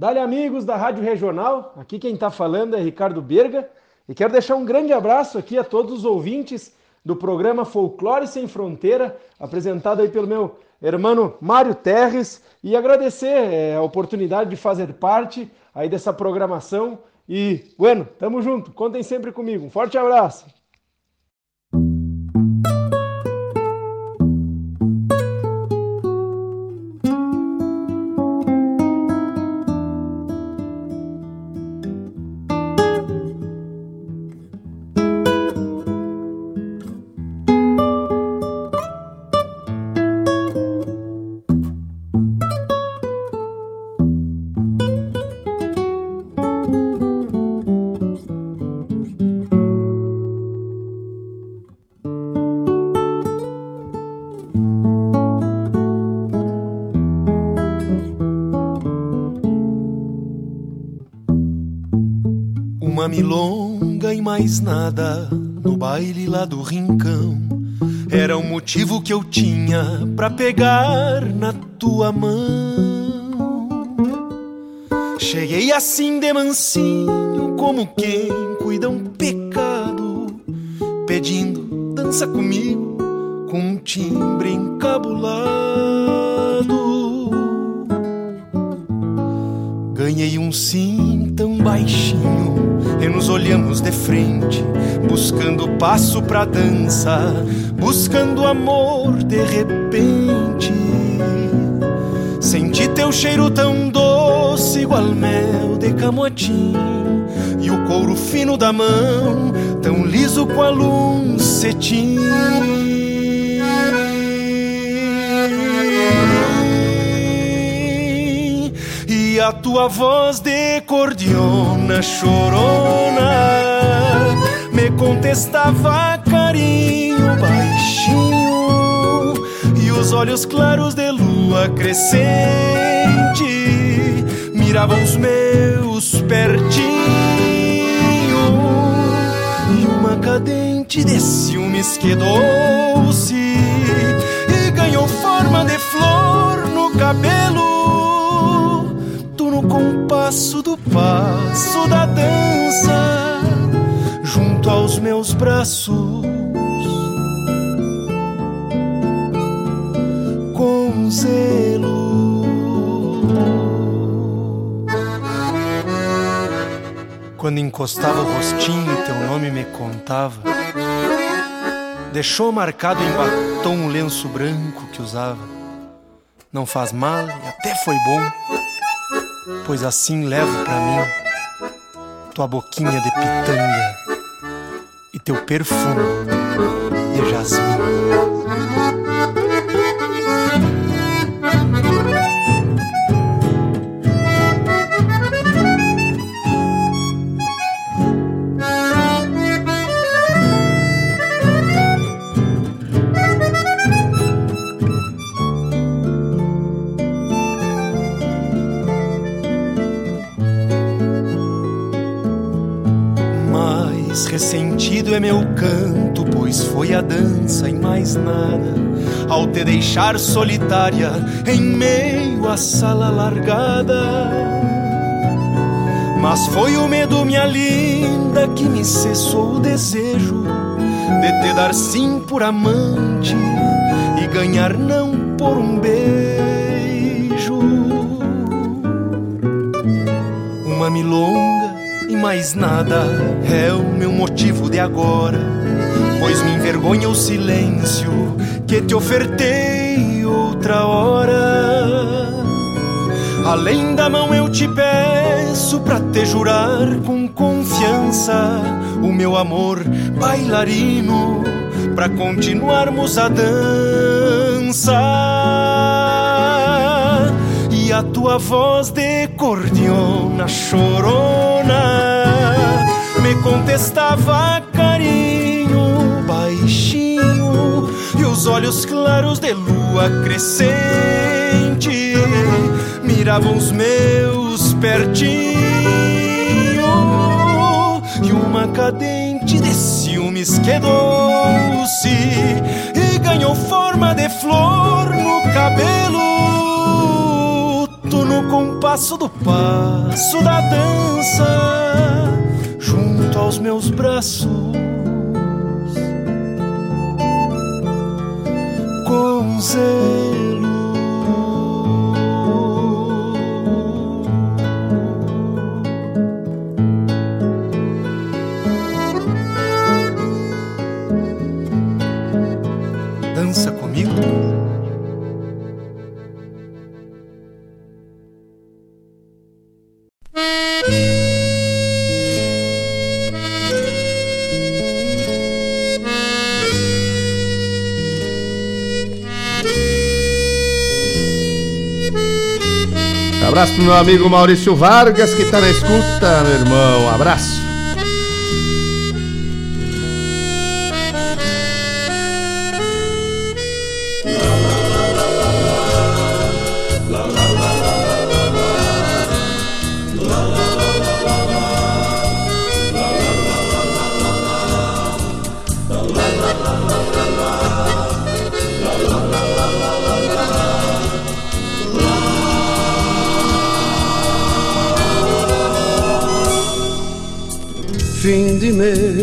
Dale amigos da Rádio Regional, aqui quem está falando é Ricardo Berga. E quero deixar um grande abraço aqui a todos os ouvintes do programa Folclore Sem Fronteira, apresentado aí pelo meu irmão Mário Terres. E agradecer eh, a oportunidade de fazer parte aí dessa programação. E, bueno, tamo junto, contem sempre comigo, um forte abraço! Uma milonga e mais nada no baile lá do rincão. Era o motivo que eu tinha pra pegar na tua mão. Cheguei assim de mansinho, como quem cuida um pecado, pedindo dança comigo com um timbre encabulado. Baixinho e nos olhamos de frente, buscando passo pra dança, buscando amor de repente. Senti teu cheiro tão doce, igual mel de camotim, e o couro fino da mão, tão liso qual um cetim. E a tua voz de cordiona chorona. Me contestava carinho baixinho e os olhos claros de lua crescente miravam os meus pertinho e uma cadente de ciúmes quedou-se e ganhou forma de flor tu no compasso do passo da dança junto aos meus braços. Com zelo. Quando encostava o rostinho teu nome me contava deixou marcado em batom o lenço branco que usava. Não faz mal e até foi bom, pois assim levo pra mim tua boquinha de pitanga e teu perfume de jasmim. Te deixar solitária em meio à sala largada. Mas foi o medo, minha linda, que me cessou o desejo de te dar sim por amante e ganhar não por um beijo. Uma milonga e mais nada é o meu motivo de agora, pois me envergonha o silêncio que te ofertei outra hora. Além da mão eu te peço pra te jurar com confiança o meu amor bailarino pra continuarmos a dança. E a tua voz de cordiona chorona me contestava olhos claros de lua crescente. Miravam os meus pertinho e uma cadente de ciúmes quedou-se e ganhou forma de flor no cabelo. No compasso do passo da dança junto aos meus braços com zelo Abraço pro meu amigo Maurício Vargas, que tá na escuta, meu irmão. Abraço.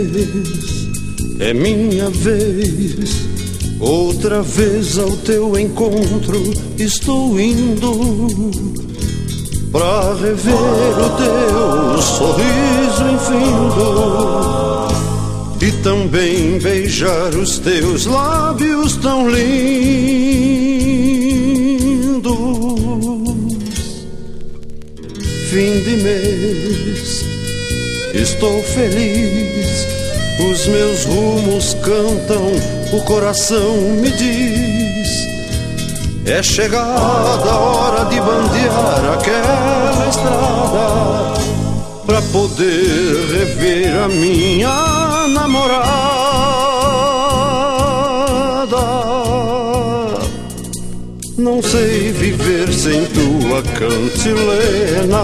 Mês é minha vez. Outra vez ao teu encontro estou indo pra rever o teu sorriso infindo e também beijar os teus lábios tão lindos. Fim de mês Estou feliz, os meus rumos cantam, o coração me diz. É chegada a hora de bandear aquela estrada pra poder rever a minha namorada. Não sei viver sem tua cantilena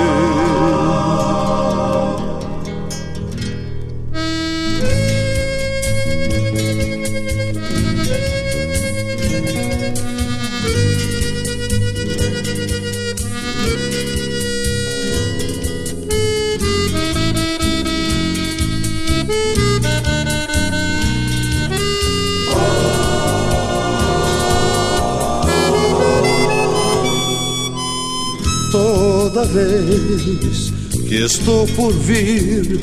Vez que estou por vir.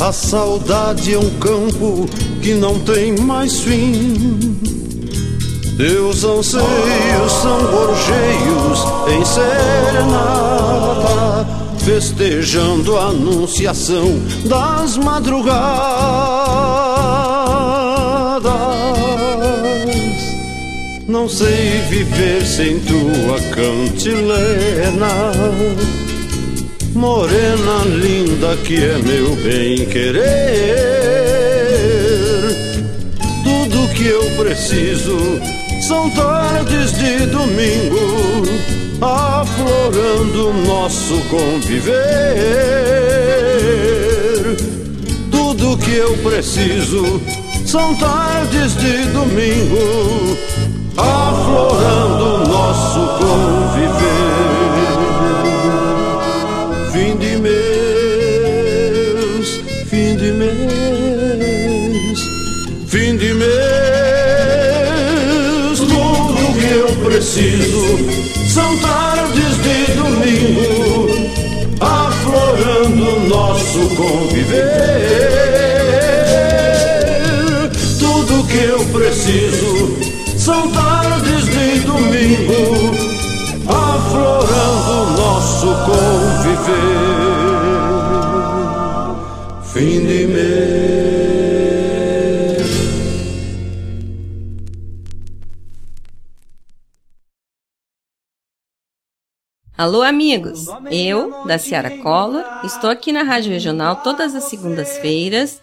A saudade é um campo que não tem mais fim. Teus anseios são gorjeios em serenata, festejando a anunciação das madrugadas. Não sei viver sem tua cantilena, morena linda que é meu bem querer. Tudo que eu preciso são tardes de domingo, aflorando nosso conviver. Tudo que eu preciso são tardes de domingo, aflorando nosso conviver. Fim de mês, fim de mês, fim de mês. Tudo que eu preciso são tardes de domingo, aflorando nosso conviver. Tudo que eu preciso são tardes de domingo, aflorando nosso conviver. Fim de mês. Alô, amigos! Eu, da Ciara Collor, estou aqui na Rádio Regional todas as segundas-feiras,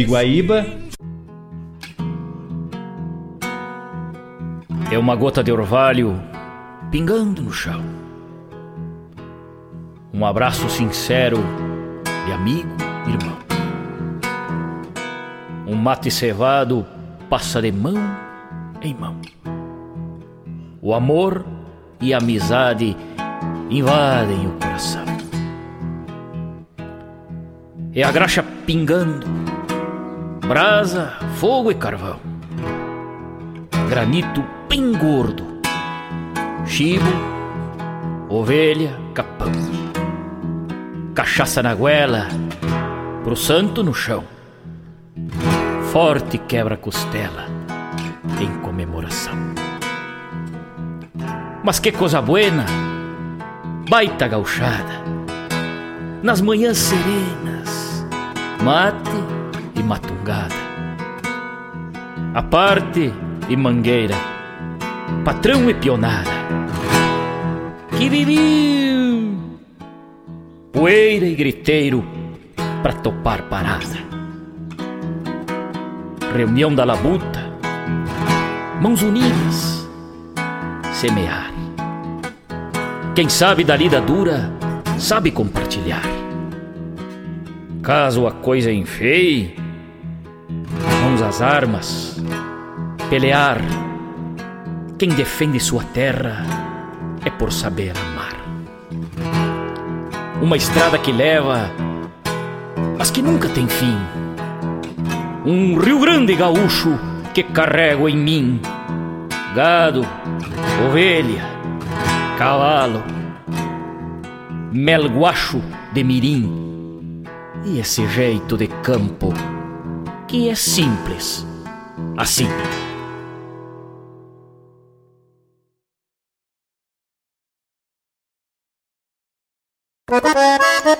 De Guaíba. É uma gota de orvalho pingando no chão. Um abraço sincero de amigo, irmão. Um mate cevado passa de mão em mão. O amor e a amizade invadem o coração. É a graxa pingando brasa, fogo e carvão. Granito bem gordo, chibo, ovelha, capão. Cachaça na goela, pro santo no chão. Forte quebra-costela em comemoração. Mas que coisa buena, baita gauchada, nas manhãs serenas, mate e matungada. A parte e mangueira, patrão e pionada. Que viveu! Poeira e griteiro pra topar parada. Reunião da labuta, mãos unidas, semear. Quem sabe da lida dura, sabe compartilhar. Caso a coisa enfeie, mãos às armas, pelear. Quem defende sua terra é por saber amar. Uma estrada que leva, mas que nunca tem fim. Um Rio Grande gaúcho que carrego em mim. Gado, ovelha, cavalo, melguacho de mirim. E esse jeito de campo que é simples, assim.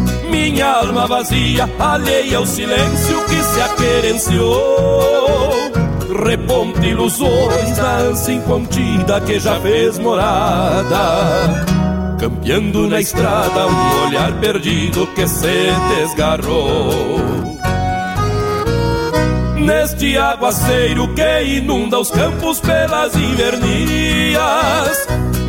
minha alma vazia, alheia ao silêncio que se aquerenciou. Reponte ilusões na ânsia incontida que já fez morada. Campeando na estrada um olhar perdido que se desgarrou. Neste aguaceiro que inunda os campos pelas invernias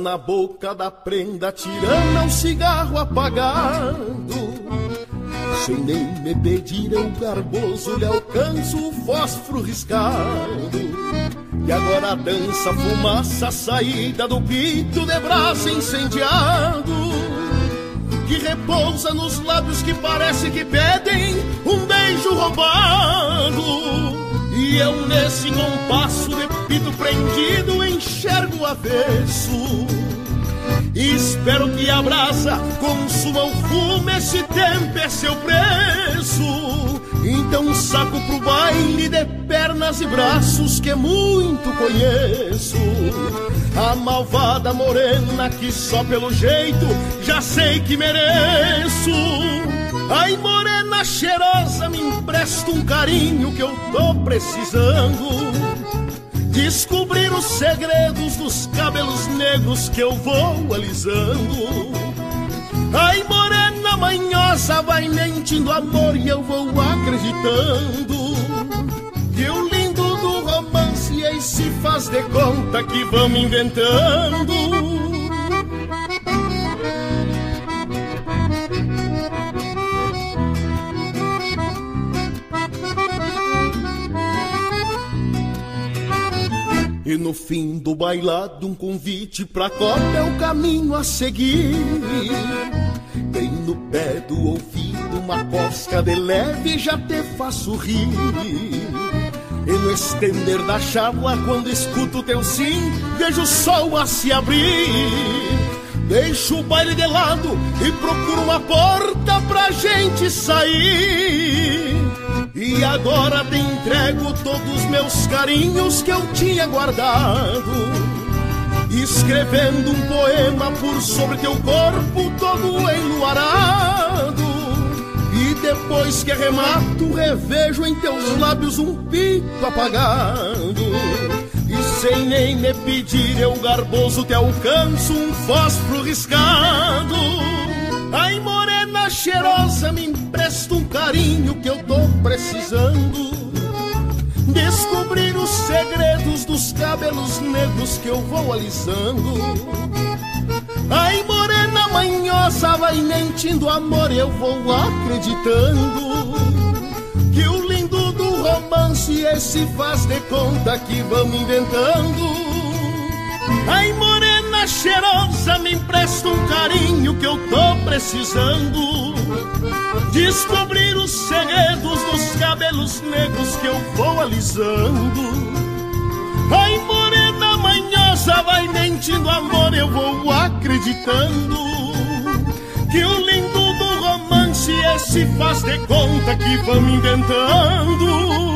Na boca da prenda, tirando um cigarro apagado. Sem nem me pedir, eu garboso lhe alcanço o fósforo riscado. E agora dança fumaça, saída do pito de braço incendiado. Que repousa nos lábios que parece que pedem um beijo roubado. E eu nesse compasso de pito prendido enxergo o avesso. Espero que a brasa consuma o fumo, esse tempo é seu preço. Então saco pro baile de pernas e braços que muito conheço. A malvada morena que só pelo jeito já sei que mereço. Ai, morena cheirosa, me empresta um carinho que eu tô precisando. Descobrir os segredos dos cabelos negros que eu vou alisando. Ai, morena, manhosa vai mentindo amor e eu vou acreditando que o lindo do romance aí se faz de conta que vamos inventando. E no fim do bailado, um convite pra copa é o caminho a seguir. Bem no pé do ouvido, uma cosca de leve já te faço rir. E no estender da chábua, quando escuto teu sim, vejo o sol a se abrir. Deixo o baile de lado e procuro uma porta pra gente sair. E agora te entrego todos os meus carinhos que eu tinha guardado. Escrevendo um poema por sobre teu corpo todo enluarado. E depois que arremato, revejo em teus lábios um pico apagado. E sem nem me pedir, eu garboso te alcanço um fósforo riscado. Ai, morena cheirosa, me empresta um carinho que eu tô precisando. Descobrir os segredos dos cabelos negros que eu vou alisando. Ai, morena manhosa, vai mentindo amor, eu vou acreditando. Que o lindo do romance esse faz de conta que vamos inventando. Ai, morena cheirosa, me empresta um carinho que eu tô precisando. Descobrir os segredos dos cabelos negros que eu vou alisando. Ai, morena manhosa, vai mentindo amor, eu vou acreditando. Que o lindo do romance esse faz de conta que vamos inventando.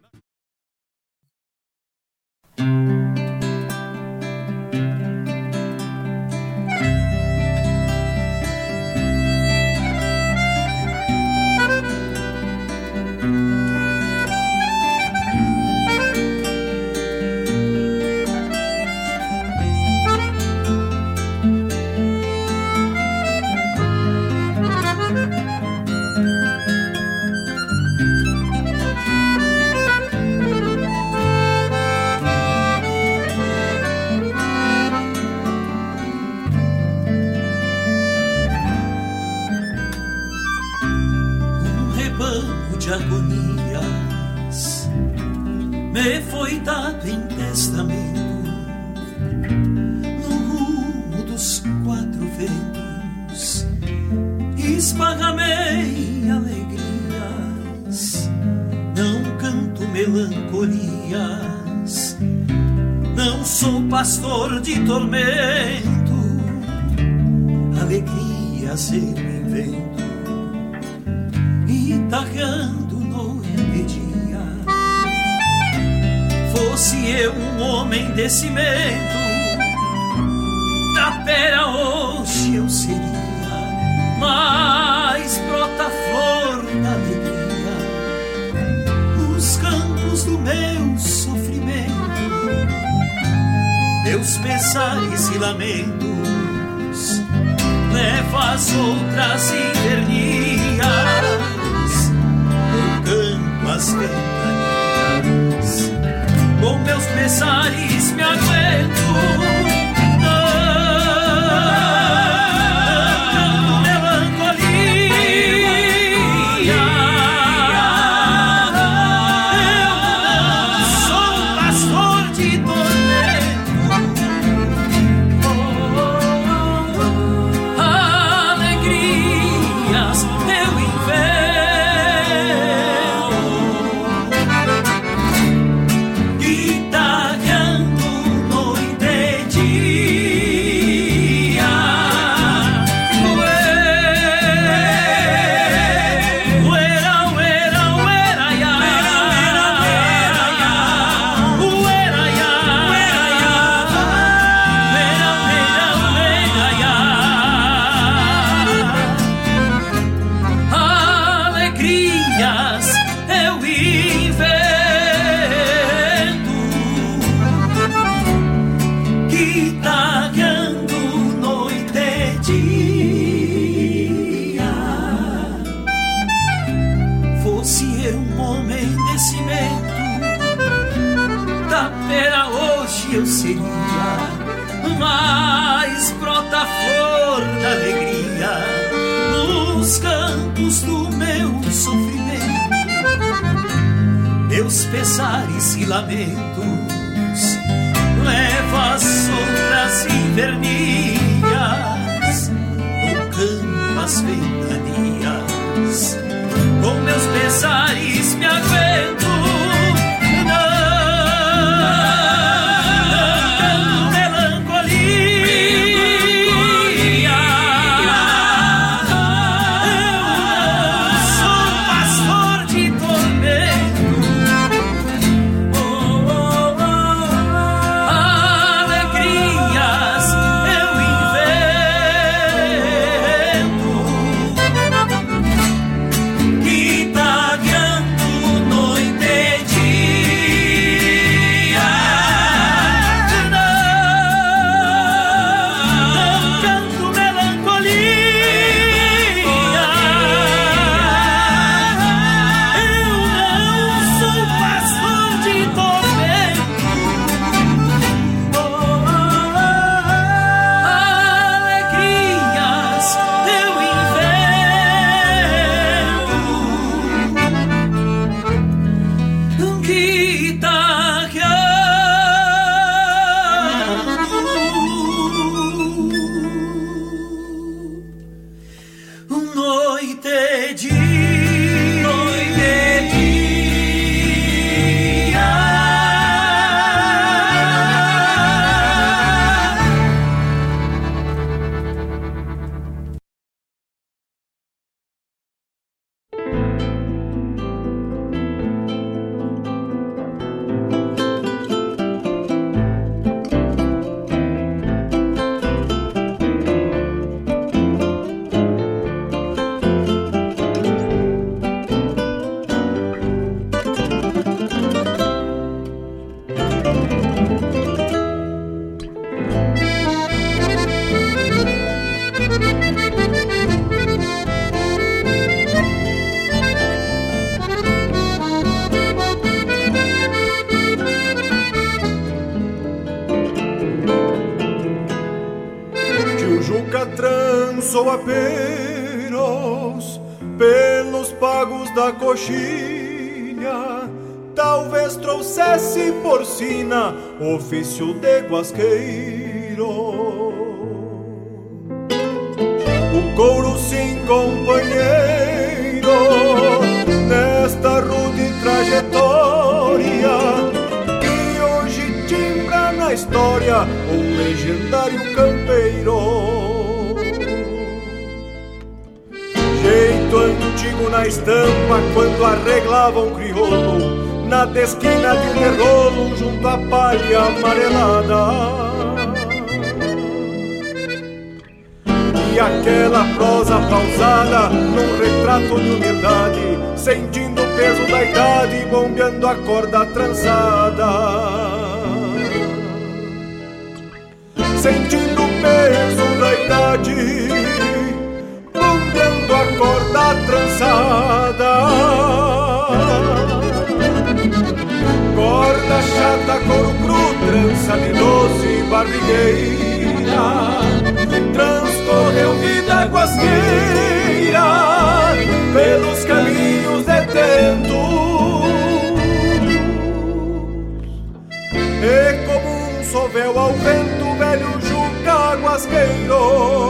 pesares e lamentos, levas sombras invernilhas, no campo as ventanias, com meus pesares me aguento. figueira transcorreu vida guasqueira pelos caminhos detentos e é como um sovel ao vento velho juca guasqueiro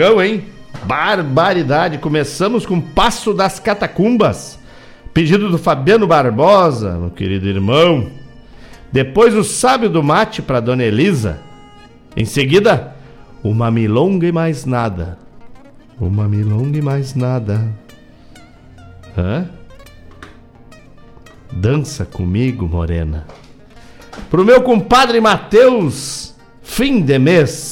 blocão, hein? Barbaridade! Começamos com Passo das Catacumbas. Pedido do Fabiano Barbosa, meu querido irmão. Depois o Sábio do Mate para Dona Elisa. Em seguida, uma milonga e mais nada. Uma milonga e mais nada. Hã? Dança comigo, morena. Pro meu compadre Matheus, fim de mês.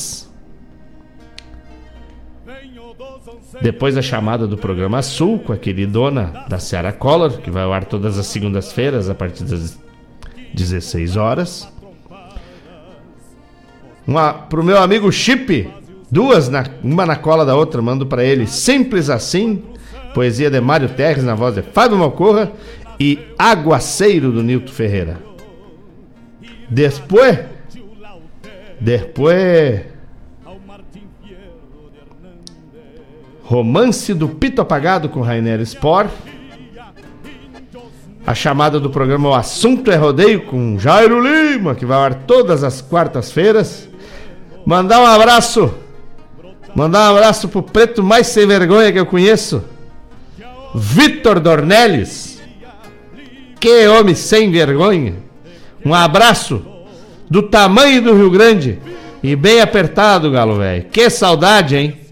Depois a chamada do programa Sul com a queridona da Seara Collor, que vai ao ar todas as segundas-feiras a partir das 16 horas. Uma pro meu amigo Chip, duas na, uma na cola da outra, mando para ele Simples Assim, poesia de Mário Terres na voz de Fábio Malcorra e Aguaceiro do Nilton Ferreira. Depois depois Romance do Pito Apagado com Rainer Spor. A chamada do programa O Assunto é Rodeio com Jairo Lima, que vai ao ar todas as quartas-feiras. Mandar um abraço. Mandar um abraço pro preto mais sem vergonha que eu conheço. Vitor Dornelles. Que homem sem vergonha. Um abraço do tamanho do Rio Grande e bem apertado, galo velho. Que saudade, hein?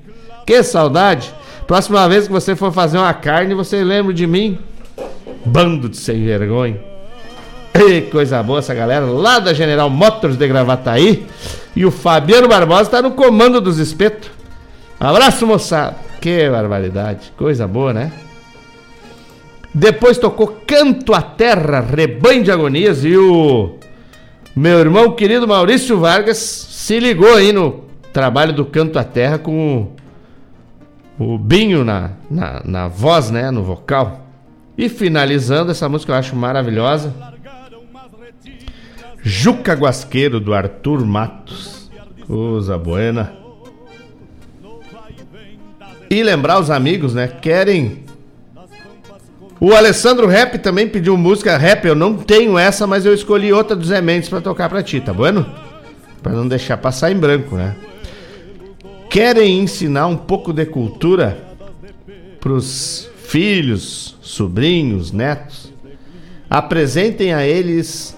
Que saudade. Próxima vez que você for fazer uma carne, você lembra de mim. Bando de sem vergonha. Ei, coisa boa essa galera lá da General Motors de Gravataí. E o Fabiano Barbosa está no comando dos espetos. Abraço, moçada. Que barbaridade. Coisa boa, né? Depois tocou Canto à Terra, Rebanho de Agonias. E o meu irmão querido Maurício Vargas se ligou aí no trabalho do Canto à Terra com o Binho na, na, na voz, né? No vocal. E finalizando, essa música eu acho maravilhosa. Juca Guasqueiro, do Arthur Matos. Coisa buena. E lembrar os amigos, né? Querem. O Alessandro Rap também pediu música rap. Eu não tenho essa, mas eu escolhi outra dos Mendes pra tocar pra ti, tá bueno? Pra não deixar passar em branco, né? Querem ensinar um pouco de cultura para os filhos, sobrinhos, netos, apresentem a eles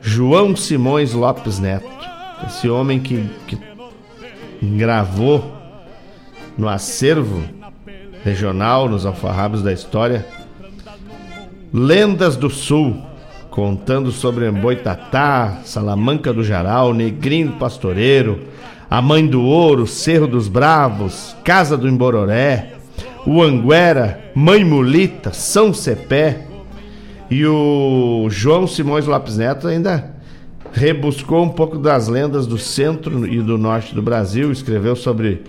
João Simões Lopes Neto, esse homem que, que gravou no acervo regional, nos alfarrabos da história, Lendas do Sul, contando sobre Boitatá, Salamanca do Jaral, Negrinho Pastoreiro, a Mãe do Ouro, Cerro dos Bravos, Casa do Embororé, o Anguera, Mãe Mulita, São Cepé. E o João Simões Lopes Neto ainda rebuscou um pouco das lendas do centro e do norte do Brasil, escreveu sobre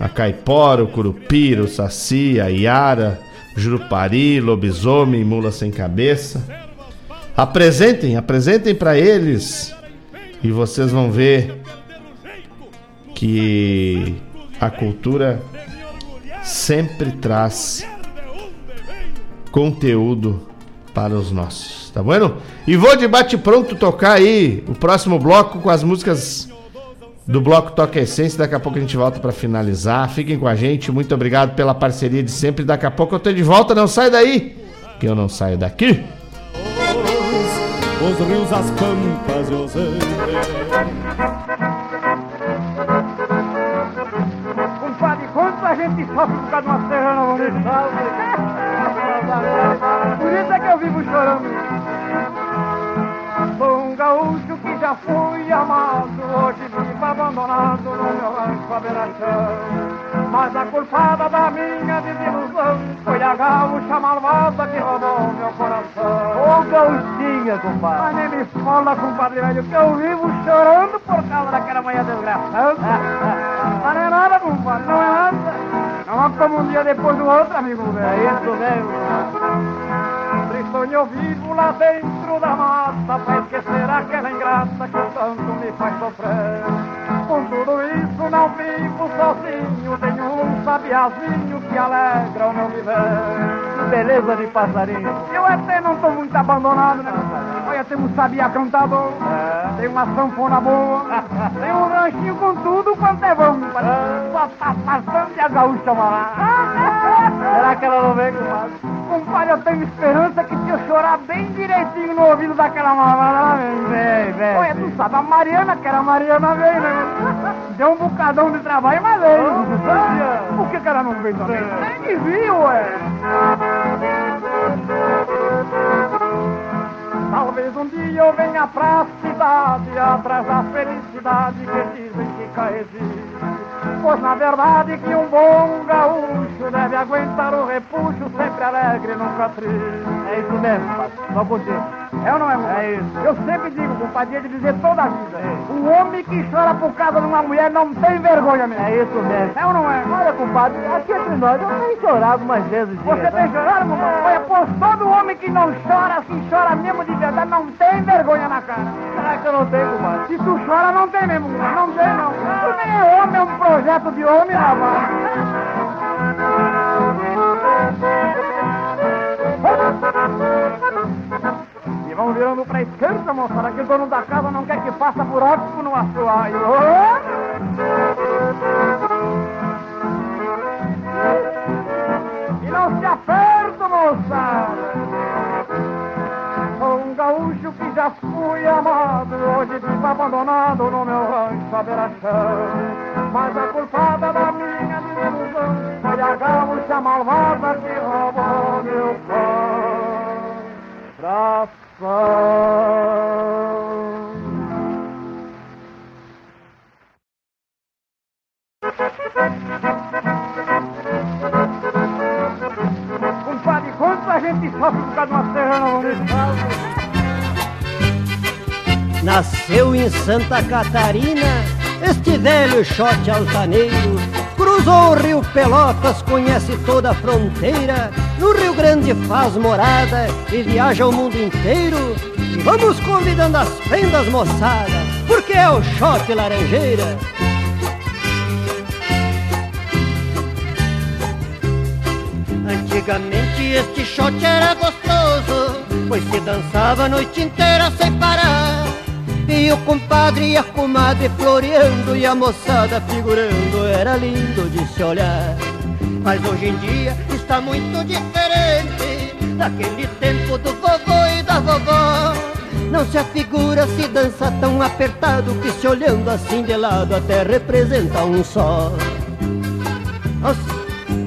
a caipora, o curupira, o saci, a iara, jurupari, lobisomem, mula sem cabeça. Apresentem, apresentem para eles e vocês vão ver que a cultura sempre traz conteúdo para os nossos, tá bueno? E vou de bate pronto tocar aí o próximo bloco com as músicas do bloco Toca Essência. Daqui a pouco a gente volta para finalizar. Fiquem com a gente. Muito obrigado pela parceria de sempre. Daqui a pouco eu tô de volta. Não sai daí, que eu não saio daqui. Os rios, as pampas os. Quanto a gente sofre por causa de uma serrana bonita. Por isso é que eu vivo chorando. Sou um gaúcho que já fui amado, hoje vivo abandonado no meu rancho à beira-chão. Mas a culpada da minha desilusão foi a gaúcha malvada que roubou meu coração. Ô gaúchinha, compadre. Mas nem me fala, compadre velho, que eu vivo chorando por causa daquela manhã desgraçada. Mas não é nada, compadre, não é nada. É como um dia depois do outro, amigo velho. É isso mesmo. Sonho vivo lá dentro da mata Pra esquecer aquela ingrata que tanto me faz sofrer Com tudo isso não vivo sozinho Tenho um sabiazinho que alegra o meu viver Beleza de passarinho Eu até não tô muito abandonado, né, Olha, tem um sabia cantador é. Tem uma sanfona boa Tem um ranchinho com tudo quanto é bom é. Só tá passando e a gaúcha lá Será que ela não vem, compadre? compadre, eu tenho esperança que se eu chorar bem direitinho no ouvido daquela mamada, vem, vem. Olha, tu sabe, a Mariana, que era a Mariana, veio, né? Deu um bocadão de trabalho, mas veio. Por que, que ela não veio também? Nem que viu, ué. Talvez um dia eu venha pra cidade Atrás da felicidade que dizem que existe. Pois na verdade que um bom gaúcho Deve aguentar o repuxo Sempre alegre, nunca triste. É isso mesmo, só contigo é ou não é, compadre? É isso. Eu sempre digo, compadre, de dizer toda a vida. É. O homem que chora por causa de uma mulher não tem vergonha mesmo. É isso mesmo. É ou não é? Olha, compadre, aqui entre nós, eu tenho chorado umas vezes. Você dia, tem tá? chorado, compadre? É. Olha, pois todo homem que não chora, assim, chora mesmo de verdade, não tem vergonha na cara. Será que eu não tenho, compadre? Se tu chora, não tem mesmo, compadre. Não tem, não. Tu nem é homem, é um projeto de homem, rapaz. E vão virando pra esquerda, moçada, que o dono da casa não quer que faça buraco no assoalho. E não se aperta, moçada. Sou um gaúcho que já fui amado, hoje vivo abandonado no meu rancho à beira-chão. Mas a culpada da minha desilusão foi a gaúcha malvada que roubou meu coração. Compadre, quanto a gente sofre por causa de uma municipal? Nasceu em Santa Catarina este velho shot altaneiro Cruzou o rio Pelotas, conhece toda a fronteira No Rio Grande faz morada e viaja o mundo inteiro. E vamos convidando as prendas moçadas Porque é o shot laranjeira. Antigamente este shot era gostoso Pois se dançava a noite inteira sem parar. E o compadre e a comadre floreando e a moçada figurando era lindo de se olhar. Mas hoje em dia está muito diferente daquele tempo do vovô e da vovó. Não se afigura se dança tão apertado que se olhando assim de lado até representa um só. Nossa,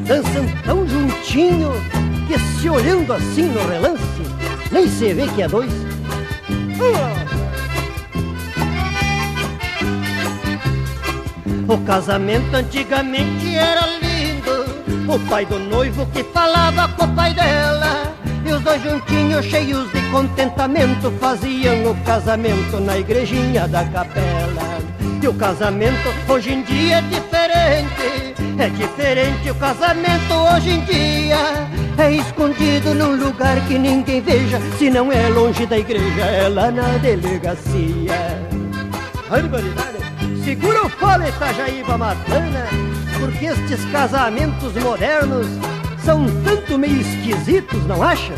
dançam tão juntinho que se olhando assim no relance nem se vê que é dois. O casamento antigamente era lindo O pai do noivo que falava com o pai dela. E os dois juntinhos cheios de contentamento Faziam o casamento na igrejinha da capela. E o casamento hoje em dia é diferente. É diferente o casamento hoje em dia. É escondido num lugar que ninguém veja. Se não é longe da igreja, é lá na delegacia! Segura o fole, Itajaíba Matana, porque estes casamentos modernos são tanto meio esquisitos, não acha?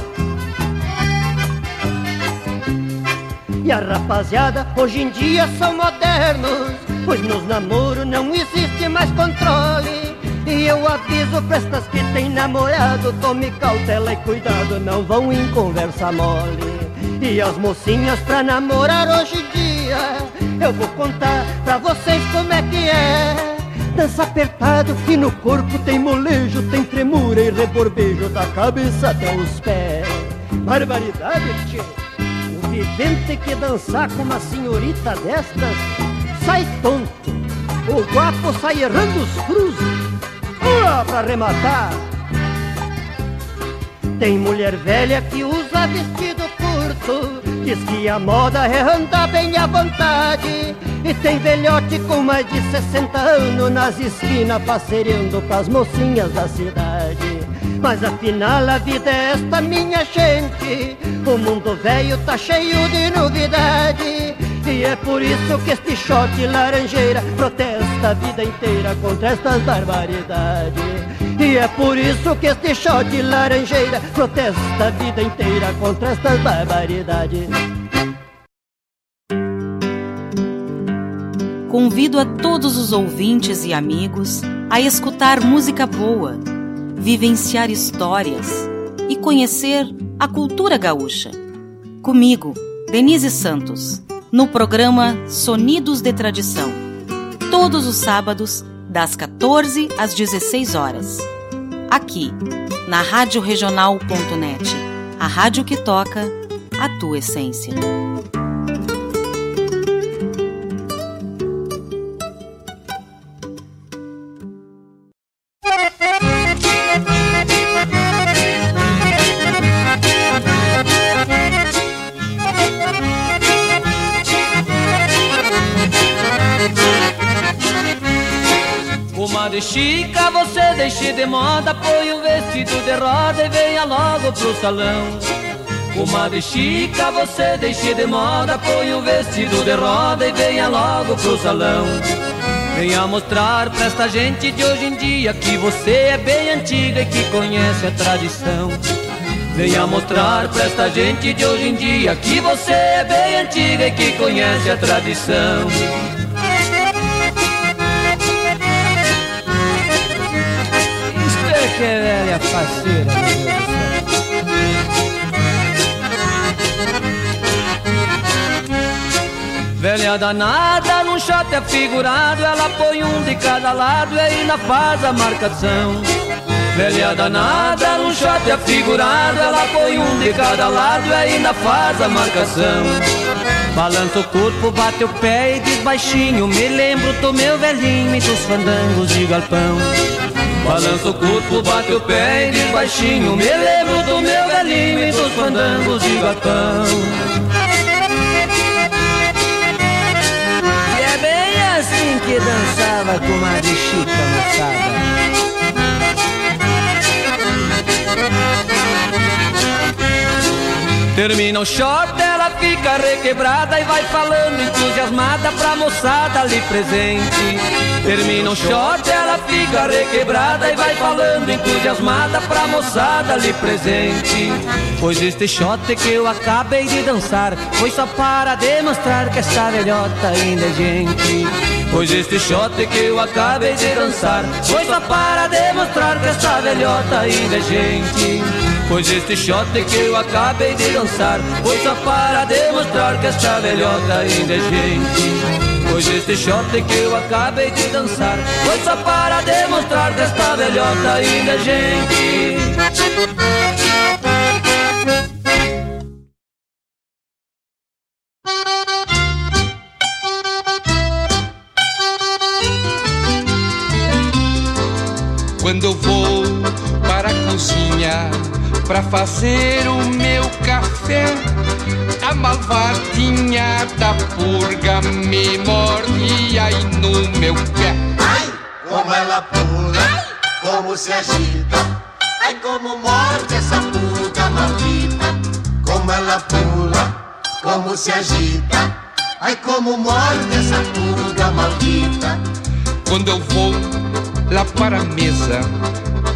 E a rapaziada hoje em dia são modernos, pois nos namoros não existe mais controle. E eu aviso pra estas que tem namorado, tome cautela e cuidado, não vão em conversa mole. E as mocinhas pra namorar hoje em dia, eu vou contar pra vocês como é que é. Dança apertado e no corpo tem molejo, tem tremura e reborbejo da cabeça até os pés. Barbaridade, tchê! O vivente que dançar com uma senhorita destas sai tonto. O guapo sai errando os cruzes. Ua, pra arrematar! Tem mulher velha que usa vestido curto Diz que a moda é andar bem à vontade. E tem velhote com mais de 60 anos Nas esquinas passeando com as mocinhas da cidade. Mas afinal a vida é esta minha gente. O mundo velho tá cheio de novidade. E é por isso que este shot laranjeira protesta a vida inteira contra estas barbaridades. E é por isso que este shot laranjeira protesta a vida inteira contra estas barbaridades. Convido a todos os ouvintes e amigos a escutar música boa, vivenciar histórias e conhecer a cultura gaúcha. Comigo, Denise Santos no programa Sonidos de Tradição, todos os sábados, das 14 às 16 horas. Aqui, na Rádio Regional.net, a rádio que toca a tua essência. Moda, põe o vestido de roda e venha logo pro salão. Comadre Chica, você deixe de moda, põe o vestido de roda e venha logo pro salão. Venha mostrar pra esta gente de hoje em dia que você é bem antiga e que conhece a tradição. Venha mostrar pra esta gente de hoje em dia que você é bem antiga e que conhece a tradição. Isto é que é velha faceira, meu Deus. Velha danada, num shot afigurado, ela põe um de cada lado e ainda faz a marcação. Velha danada, num shot afigurado, ela põe um de cada lado e ainda faz a marcação. Balança o corpo, bate o pé e diz baixinho, me lembro do meu velhinho e dos fandangos de galpão. Balança o corpo, bate o pé e diz baixinho, me lembro do meu velhinho e dos fandangos de galpão. E é bem assim que dançava com a Chica, moçada. Termina o short, ela fica requebrada e vai falando entusiasmada pra moçada ali presente. Termina o short, ela fica requebrada e vai falando entusiasmada pra moçada ali presente. Pois este shot que eu acabei de dançar foi só para demonstrar que essa velhota ainda é gente. Pois este shot que eu acabei de dançar foi só para demonstrar que essa velhota ainda é gente. Pois este shot que eu acabei de dançar Foi só para demonstrar que esta velhota ainda é gente. Pois este shot que eu acabei de dançar Foi só para demonstrar que esta velhota ainda é gente pra fazer o meu café. A malvadinha da purga me mordia aí no meu pé. Ai, como ela pula, Ai. como se agita. Ai, como morde essa purga maldita. Como ela pula, como se agita. Ai, como morde essa purga maldita. Quando eu vou lá para a mesa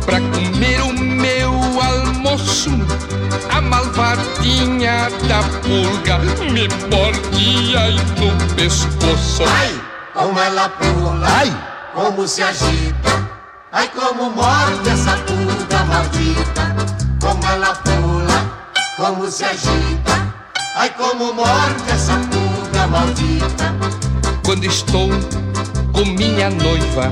pra comer o meu almoço. A malvadinha da pulga me mordia aí no pescoço. Ai, como ela pula, ai, como se agita. Ai, como morde essa pulga maldita. Como ela pula, como se agita. Ai, como morde essa pulga maldita. Quando estou com minha noiva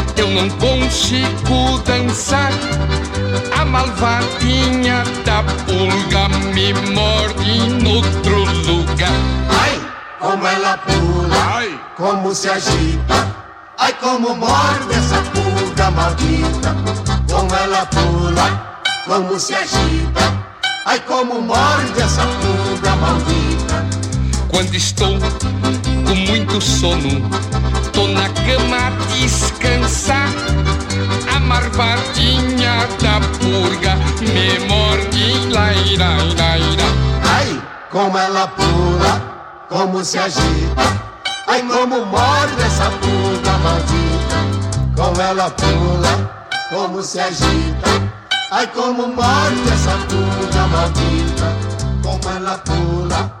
eu não consigo dançar. A malvadinha da pulga me morde em outro lugar. Ai, como ela pula, Ai. como se agita. Ai, como morde essa pulga maldita. Como ela pula, como se agita. Ai, como morde essa pulga maldita. Quando estou com muito sono. Tô na cama a descansar A marvadinha da purga Me morde laira, laira Ai, como ela pula Como se agita. Ai, como morde essa purga maldita. Como ela pula Como se agita. Ai, como morde essa purga maldita. Como ela pula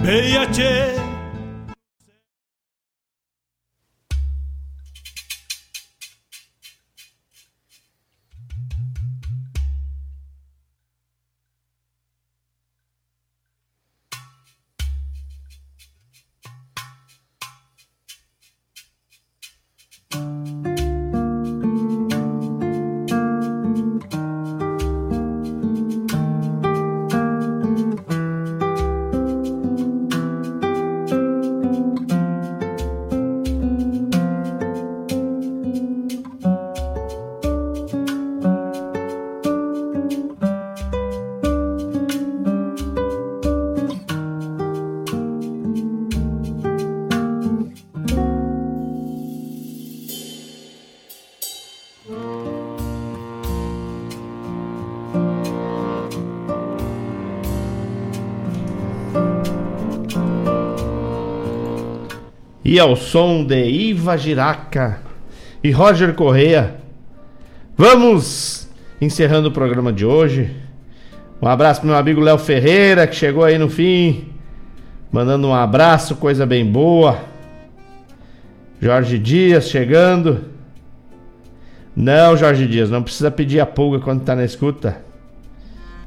Bombeia, che. E ao som de Iva Giraca e Roger Correia. Vamos encerrando o programa de hoje. Um abraço pro meu amigo Léo Ferreira, que chegou aí no fim. Mandando um abraço, coisa bem boa. Jorge Dias chegando. Não, Jorge Dias, não precisa pedir a pulga quando tá na escuta.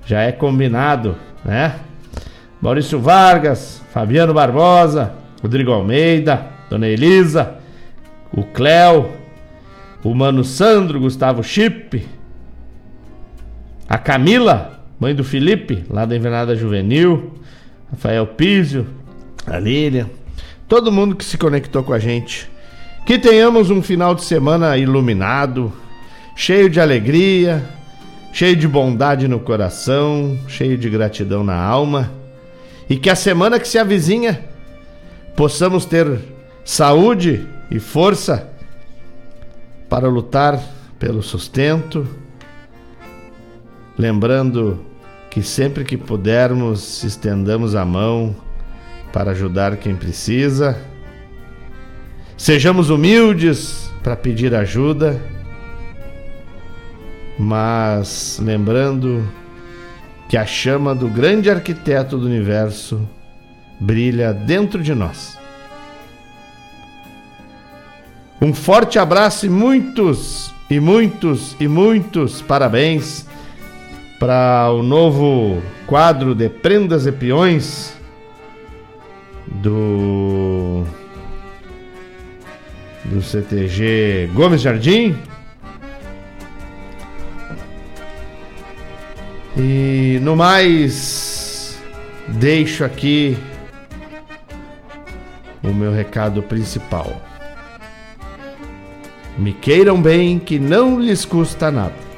Já é combinado, né? Maurício Vargas, Fabiano Barbosa, Rodrigo Almeida, Dona Elisa, o Cléo, o Mano Sandro, Gustavo Chip, a Camila, mãe do Felipe, lá da Invernada Juvenil, Rafael Písio, a Lilian, todo mundo que se conectou com a gente. Que tenhamos um final de semana iluminado, cheio de alegria, cheio de bondade no coração, cheio de gratidão na alma. E que a semana que se avizinha possamos ter saúde e força para lutar pelo sustento, lembrando que sempre que pudermos estendamos a mão para ajudar quem precisa. Sejamos humildes para pedir ajuda, mas lembrando que a chama do grande arquiteto do universo brilha dentro de nós. Um forte abraço e muitos, e muitos, e muitos parabéns para o novo quadro de prendas e peões do do CTG Gomes Jardim. E no mais, deixo aqui o meu recado principal. Me queiram bem que não lhes custa nada.